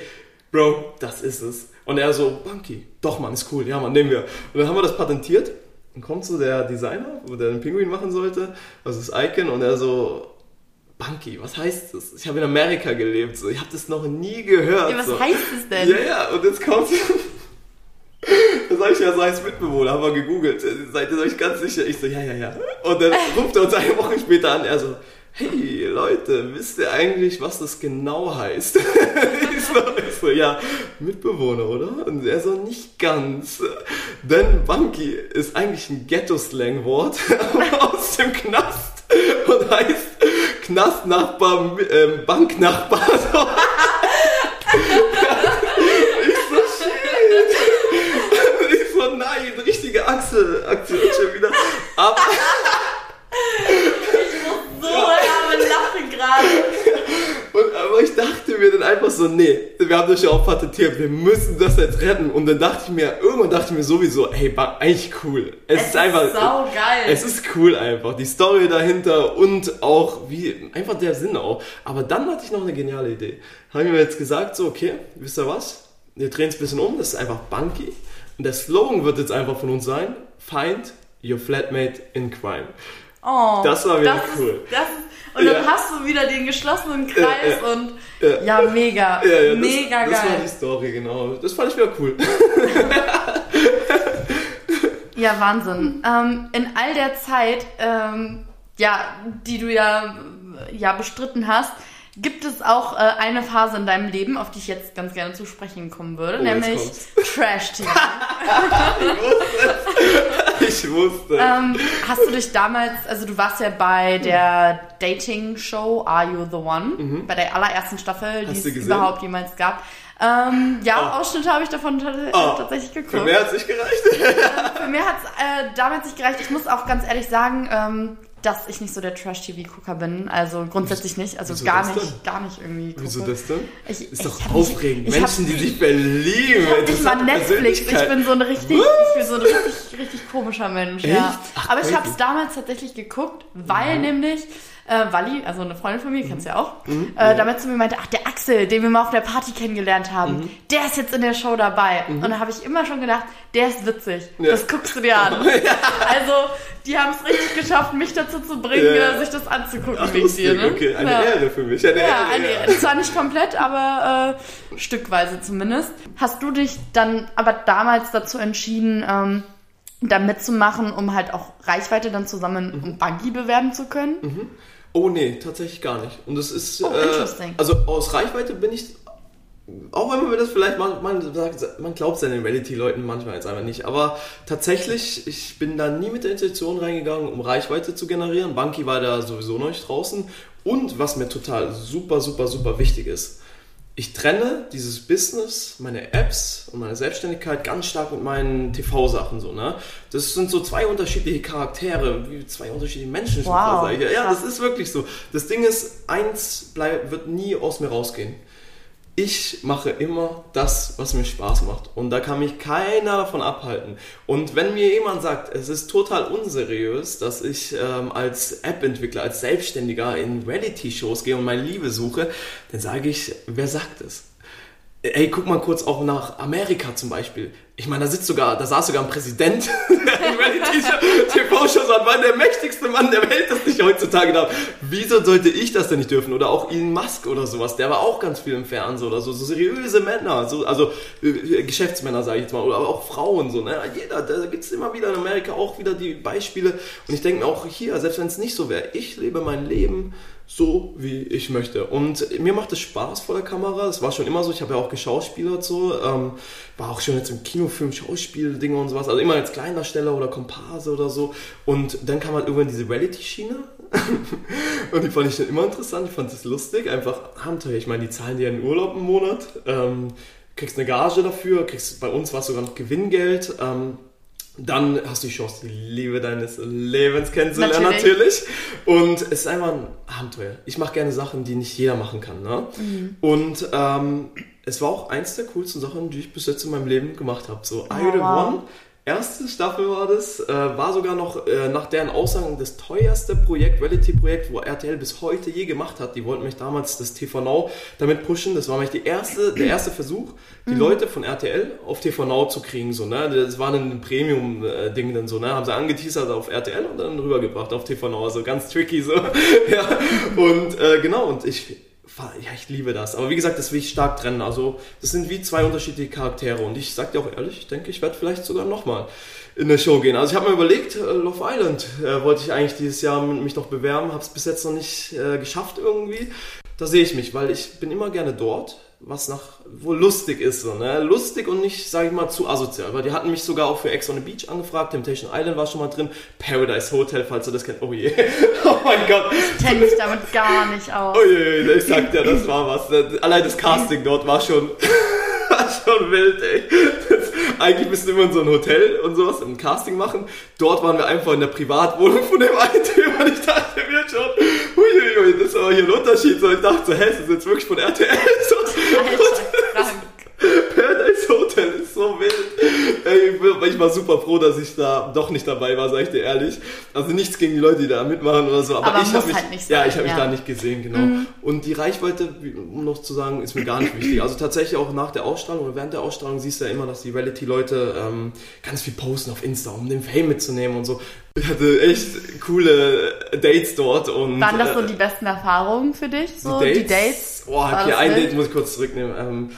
Speaker 2: Bro, das ist es. Und er so, Bunky, doch Mann, ist cool, ja Mann, nehmen wir. Und dann haben wir das patentiert. Dann kommt so der Designer, wo der den Pinguin machen sollte, also das Icon, und er so, Bunky, was heißt das? Ich habe in Amerika gelebt, so. ich habe das noch nie gehört.
Speaker 1: Ja, was
Speaker 2: so.
Speaker 1: heißt das denn?
Speaker 2: Ja, ja, und jetzt kommt. [LAUGHS] da sag ich ja, so als Mitbewohner, haben wir gegoogelt. Seid ihr euch ganz sicher? Ich so, ja, ja, ja. Und dann [LAUGHS] ruft er uns eine Woche später an, er so, hey Leute, wisst ihr eigentlich, was das genau heißt? [LAUGHS] ich, so, ich so, ja, Mitbewohner, oder? Und er so, nicht ganz. Denn Bunky ist eigentlich ein Ghetto-Slang-Wort aus dem Knast und heißt Knastnachbar, ähm, Banknachbar. [LAUGHS] ich so, shit. Ich so, nein, richtige Achse, Aktion schon wieder. Aber.
Speaker 1: ich muss so ja. lachen gerade.
Speaker 2: Und, aber ich dachte mir dann einfach so, nee, wir haben das ja auch patentiert, wir müssen das jetzt retten. Und dann dachte ich mir, irgendwann dachte ich mir sowieso, hey, eigentlich cool. Es, es ist einfach,
Speaker 1: sau geil.
Speaker 2: Es ist cool einfach, die Story dahinter und auch wie, einfach der Sinn auch. Aber dann hatte ich noch eine geniale Idee. Haben wir jetzt gesagt, so, okay, wisst ihr was? Wir drehen es ein bisschen um, das ist einfach Bunky. Und der Slogan wird jetzt einfach von uns sein, find your flatmate in crime.
Speaker 1: Oh,
Speaker 2: das war wieder cool.
Speaker 1: das ist und dann hast du wieder den geschlossenen Kreis und ja, mega. mega
Speaker 2: das,
Speaker 1: geil.
Speaker 2: Das war die Story, genau. Das fand ich wieder cool.
Speaker 1: ja, Wahnsinn. Ähm, in all der Zeit, ähm, ja, die du ja ja bestritten hast, gibt es auch äh, eine Phase in deinem Leben, auf die ich jetzt ganz gerne zu sprechen kommen würde,
Speaker 2: Oh,
Speaker 1: nämlich. Trash-TV. [LAUGHS] [LAUGHS] [LAUGHS]
Speaker 2: Ich wusste.
Speaker 1: ähm, hast du dich damals, also du warst ja bei der Dating-Show Are You the One, bei der allerersten Staffel, die
Speaker 2: Mhm.
Speaker 1: Es überhaupt jemals gab. Ähm, ja,
Speaker 2: Oh.
Speaker 1: Ausschnitte habe ich davon
Speaker 2: Oh,
Speaker 1: tatsächlich geguckt.
Speaker 2: Für mehr hat's nicht gereicht. [LAUGHS]
Speaker 1: Für mir hat es äh, damals nicht gereicht. Ich muss auch ganz ehrlich sagen, ähm, dass ich nicht so der Trash-TV-Gucker bin. Also grundsätzlich nicht. Also
Speaker 2: Wieso
Speaker 1: gar nicht, gar nicht irgendwie gucke.
Speaker 2: Wieso das denn?
Speaker 1: Ich,
Speaker 2: Ist
Speaker 1: ich
Speaker 2: doch aufregend.
Speaker 1: ich hab-
Speaker 2: Menschen, die sich verlieben.
Speaker 1: Ich hab nicht mal
Speaker 2: interessante
Speaker 1: Netflix. Ich bin so ein richtig, ich bin so ein richtig, richtig komischer Mensch. Ja.
Speaker 2: Echt? Ach,
Speaker 1: Aber ich habe es damals tatsächlich geguckt, weil nämlich äh, Wally, also eine Freundin von mir, kennst du ja auch,
Speaker 2: Mhm.
Speaker 1: äh, damit zu mir meinte, ach der Axel, den wir mal auf der Party kennengelernt haben,
Speaker 2: Mhm.
Speaker 1: der ist jetzt in der Show dabei. Und da habe ich immer schon gedacht, der ist witzig.
Speaker 2: Ja.
Speaker 1: Das guckst du dir an. [LAUGHS] Also die haben es richtig geschafft, mich dazu zu bringen,
Speaker 2: Ja.
Speaker 1: sich das anzugucken
Speaker 2: Ach, lustig.
Speaker 1: Ne?
Speaker 2: Okay, eine
Speaker 1: ja.
Speaker 2: Ehre für mich. Eine
Speaker 1: Ja,
Speaker 2: Ehre.
Speaker 1: eine, zwar nicht komplett, aber äh, stückweise zumindest. Hast du dich dann aber damals dazu entschieden, ähm, da mitzumachen, um halt auch Reichweite dann zusammen
Speaker 2: Mhm.
Speaker 1: um Buggy bewerben zu können?
Speaker 2: Oh nee, tatsächlich gar nicht. Und das ist.
Speaker 1: Oh,
Speaker 2: äh, also aus Reichweite bin ich. Auch wenn man mir das vielleicht man, man sagt, man glaubt seinen Reality-Leuten manchmal jetzt einfach nicht. Aber tatsächlich, ich bin da nie mit der Intention reingegangen, um Reichweite zu generieren. Bunky war da sowieso noch nicht draußen. Und was mir total super, super, super wichtig ist, ich trenne dieses Business, meine Apps und meine Selbstständigkeit ganz stark mit meinen TV-Sachen so, ne? Das sind so zwei unterschiedliche Charaktere, wie zwei unterschiedliche Menschen.
Speaker 1: Wow.
Speaker 2: Ja, das ist wirklich so. Das Ding ist, eins bleib, wird nie aus mir rausgehen. Ich mache immer das, was mir Spaß macht. Und da kann mich keiner davon abhalten. Und wenn mir jemand sagt, es ist total unseriös, dass ich ähm, als App-Entwickler, als Selbstständiger in Reality-Shows gehe und meine Liebe suche, dann sage ich, wer sagt es? Ey, guck mal kurz auch nach Amerika zum Beispiel. Ich meine, da sitzt sogar, da saß sogar ein Präsident, [LAUGHS] der in Reality-TV-Shows hat, war der mächtigste Mann der Welt, das nicht heutzutage darf. Wieso sollte ich das denn nicht dürfen? Oder auch Elon Musk oder sowas, der war auch ganz viel im Fernsehen oder so, so seriöse Männer, so, also äh, Geschäftsmänner, sage ich jetzt mal, oder auch Frauen, so, ne? Jeder, da gibt's immer wieder in Amerika auch wieder die Beispiele. Und ich denke mir auch hier, selbst wenn es nicht so wäre, ich lebe mein Leben so, wie ich möchte. Und mir macht es Spaß vor der Kamera. Das war schon immer so. Ich habe ja auch geschauspielert so. Ähm, war auch schon jetzt im Kinofilm, Schauspiel, Dinge und sowas. Also immer als Kleindarsteller oder Komparse oder so. Und dann kam halt irgendwann diese Reality-Schiene. [LAUGHS] und die fand ich dann immer interessant. Ich fand es lustig. Einfach Abenteuer. Ich meine, die zahlen dir einen Urlaub im Monat. Ähm, kriegst eine Gage dafür. Kriegst, bei uns war es sogar noch Gewinngeld. Ähm, dann hast du die Chance, die Liebe deines Lebens kennenzulernen,
Speaker 1: Natürlich.
Speaker 2: natürlich. Und es ist einfach ein Abenteuer. Ich mache gerne Sachen, die nicht jeder machen kann. Ne? Und ähm, es war auch eins der coolsten Sachen, die ich bis jetzt in meinem Leben gemacht habe. So, I
Speaker 1: Oh,
Speaker 2: the
Speaker 1: wow.
Speaker 2: One. Erste Staffel war das, äh, war sogar noch äh, nach deren Aussagen das teuerste Projekt, Reality-Projekt, wo RTL bis heute je gemacht hat. Die wollten mich damals, das TV Now, damit pushen. Das war nämlich die erste, der erste Versuch, die Leute von RTL auf TV Now zu kriegen. So, ne? Das war ein Premium-Ding dann so, ne? Haben sie angeteasert auf RTL und dann rübergebracht auf TV Now. Also ganz tricky so. [LAUGHS] ja. Und äh, genau, und ich ja, ich liebe das. Aber wie gesagt, das will ich stark trennen. Also, das sind wie zwei unterschiedliche Charaktere. Und ich sag dir auch ehrlich, ich denke, ich werde vielleicht sogar nochmal in der Show gehen. Also, ich habe mir überlegt, äh, Love Island äh, wollte ich eigentlich dieses Jahr mich noch bewerben, habe es bis jetzt noch nicht äh, geschafft irgendwie. Da sehe ich mich, weil ich bin immer gerne dort, was nach, wo lustig ist, so, ne? Lustig und nicht, sage ich mal, zu asozial. Weil die hatten mich sogar auch für Ex on the Beach angefragt, Temptation Island war schon mal drin, Paradise Hotel, falls du das kennt. Oh je. [LAUGHS] oh mein Gott.
Speaker 1: Kenn mich damit gar nicht aus.
Speaker 2: Uiuiui, ich sag dir, das war was. Allein das Casting dort war schon, [LAUGHS] war schon wild, ey. Das, eigentlich du immer in so ein Hotel und sowas, ein Casting machen. Dort waren wir einfach in der Privatwohnung von dem einen Typ und ich dachte mir schon, uiuiui, das ist aber hier ein Unterschied. So, ich dachte so, hä, ist das jetzt wirklich von RTL? [LAUGHS] So,
Speaker 1: Alter,
Speaker 2: Hotel ist so wild. Ey, ich bin- war super froh, dass ich da doch nicht dabei war, sag ich dir ehrlich. Also nichts gegen die Leute, die da mitmachen oder so. Aber,
Speaker 1: Aber
Speaker 2: ich habe mich,
Speaker 1: halt
Speaker 2: ja, ich habe mich
Speaker 1: ja. Mhm.
Speaker 2: da nicht gesehen, genau. Und die Reichweite, um noch zu sagen, ist mir gar nicht wichtig. Also tatsächlich auch nach der Ausstrahlung oder während der Ausstrahlung siehst du ja immer, dass die Reality-Leute ähm, ganz viel posten auf Insta, um den Fame mitzunehmen und so. Ich hatte echt coole Dates dort und
Speaker 1: Waren das so
Speaker 2: äh,
Speaker 1: die besten Erfahrungen für dich? So, die Dates?
Speaker 2: Boah, okay, ein? Date muss ich kurz zurücknehmen. Ähm,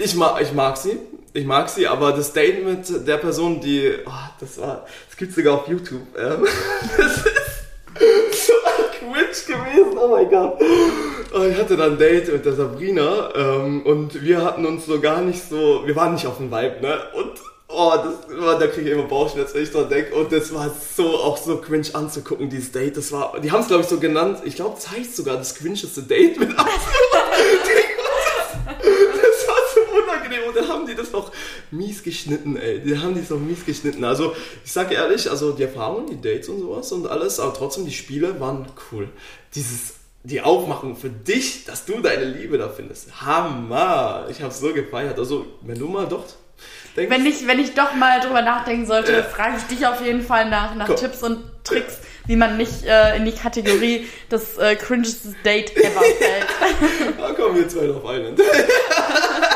Speaker 2: ich, mag, ich mag sie. Ich mag sie, aber das Date mit der Person, die. Oh, das war. Das gibt's sogar auf YouTube. Ähm, [LAUGHS] das ist so ein cringe gewesen, oh mein Gott. Und ich hatte dann ein Date mit der Sabrina ähm, und wir hatten uns so gar nicht so, wir waren nicht auf dem Vibe, ne? Und Oh, das, da kriege ich immer Bauchschmerzen, wenn ich dran denke. Und das war so, auch so cringe anzugucken, dieses Date. Das war, die haben es glaube ich so genannt. Ich glaube, das heißt sogar das cringeste Date mit [LAUGHS] das, das war so unangenehm. Und dann haben die das noch mies geschnitten, ey. Die haben die so mies geschnitten. Also, ich sage ehrlich, also die Erfahrungen, die Dates und sowas und alles, aber trotzdem, die Spiele waren cool. Dieses die Aufmachung für dich, dass du deine Liebe da findest. Hammer! Ich habe so gefeiert. Also, wenn du mal dort
Speaker 1: denkst. Wenn ich, wenn ich doch mal drüber nachdenken sollte, ja. frage ich dich auf jeden Fall nach, nach Tipps und Tricks, wie man nicht äh, in die Kategorie des äh, cringest Date ever [LAUGHS] fällt.
Speaker 2: da kommen wir zwei drauf ein. [LAUGHS]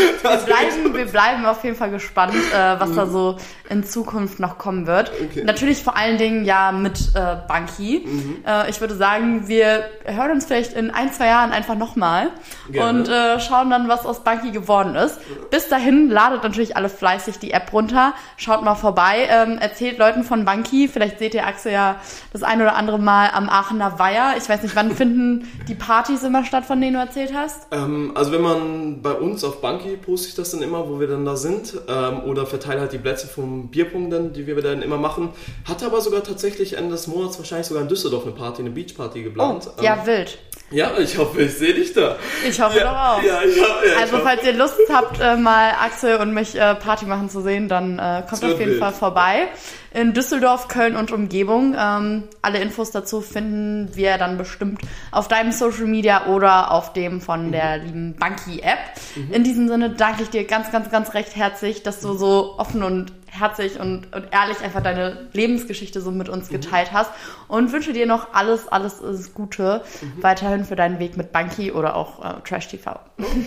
Speaker 2: [LAUGHS]
Speaker 1: wir, bleiben, wir bleiben auf jeden Fall gespannt, äh, was mhm. da so in Zukunft noch kommen wird. Okay. Natürlich vor allen Dingen ja mit äh, Banky. Mhm. Äh, ich würde sagen, wir hören uns vielleicht in ein, zwei Jahren einfach nochmal und äh, schauen dann, was aus Banky geworden ist. Bis dahin ladet natürlich alle fleißig die App runter. Schaut mal vorbei, ähm, erzählt Leuten von Banky. Vielleicht seht ihr Axel ja das ein oder andere Mal am Aachener Weiher. Ich weiß nicht, wann [LAUGHS] finden die Partys immer statt, von denen du erzählt hast?
Speaker 2: Ähm, also wenn man bei uns auf Banky Poste ich das dann immer, wo wir dann da sind. Ähm, oder verteile halt die Plätze vom Bierpunkt dann, die wir dann immer machen. Hatte aber sogar tatsächlich Ende des Monats wahrscheinlich sogar in Düsseldorf eine Party, eine Beachparty geplant.
Speaker 1: Oh, ja, ähm, wild.
Speaker 2: Ja, ich hoffe, ich sehe dich da.
Speaker 1: Ich hoffe
Speaker 2: ja,
Speaker 1: doch auch.
Speaker 2: Ja, ich hoffe, ja,
Speaker 1: also,
Speaker 2: ich
Speaker 1: falls ihr Lust habt, äh, mal Axel und mich äh, Party machen zu sehen, dann äh, kommt auf jeden wild. Fall vorbei in Düsseldorf, Köln und Umgebung. Ähm, alle Infos dazu finden wir dann bestimmt auf deinem Social Media oder auf dem von mhm. der lieben Banky App. Mhm. In diesem Sinne danke ich dir ganz, ganz, ganz recht herzlich, dass du so offen und herzlich und, und ehrlich einfach deine Lebensgeschichte so mit uns mhm. geteilt mhm. hast und wünsche dir noch alles, alles, alles Gute mhm. weiterhin für deinen Weg mit Banky oder auch äh, Trash TV.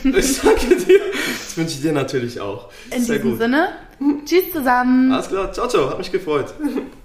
Speaker 2: Ich danke dir. Das wünsche ich dir natürlich auch.
Speaker 1: In Sehr diesem gut. Sinne, tschüss zusammen.
Speaker 2: Alles klar, ciao, ciao, hat mich gefreut. [LAUGHS]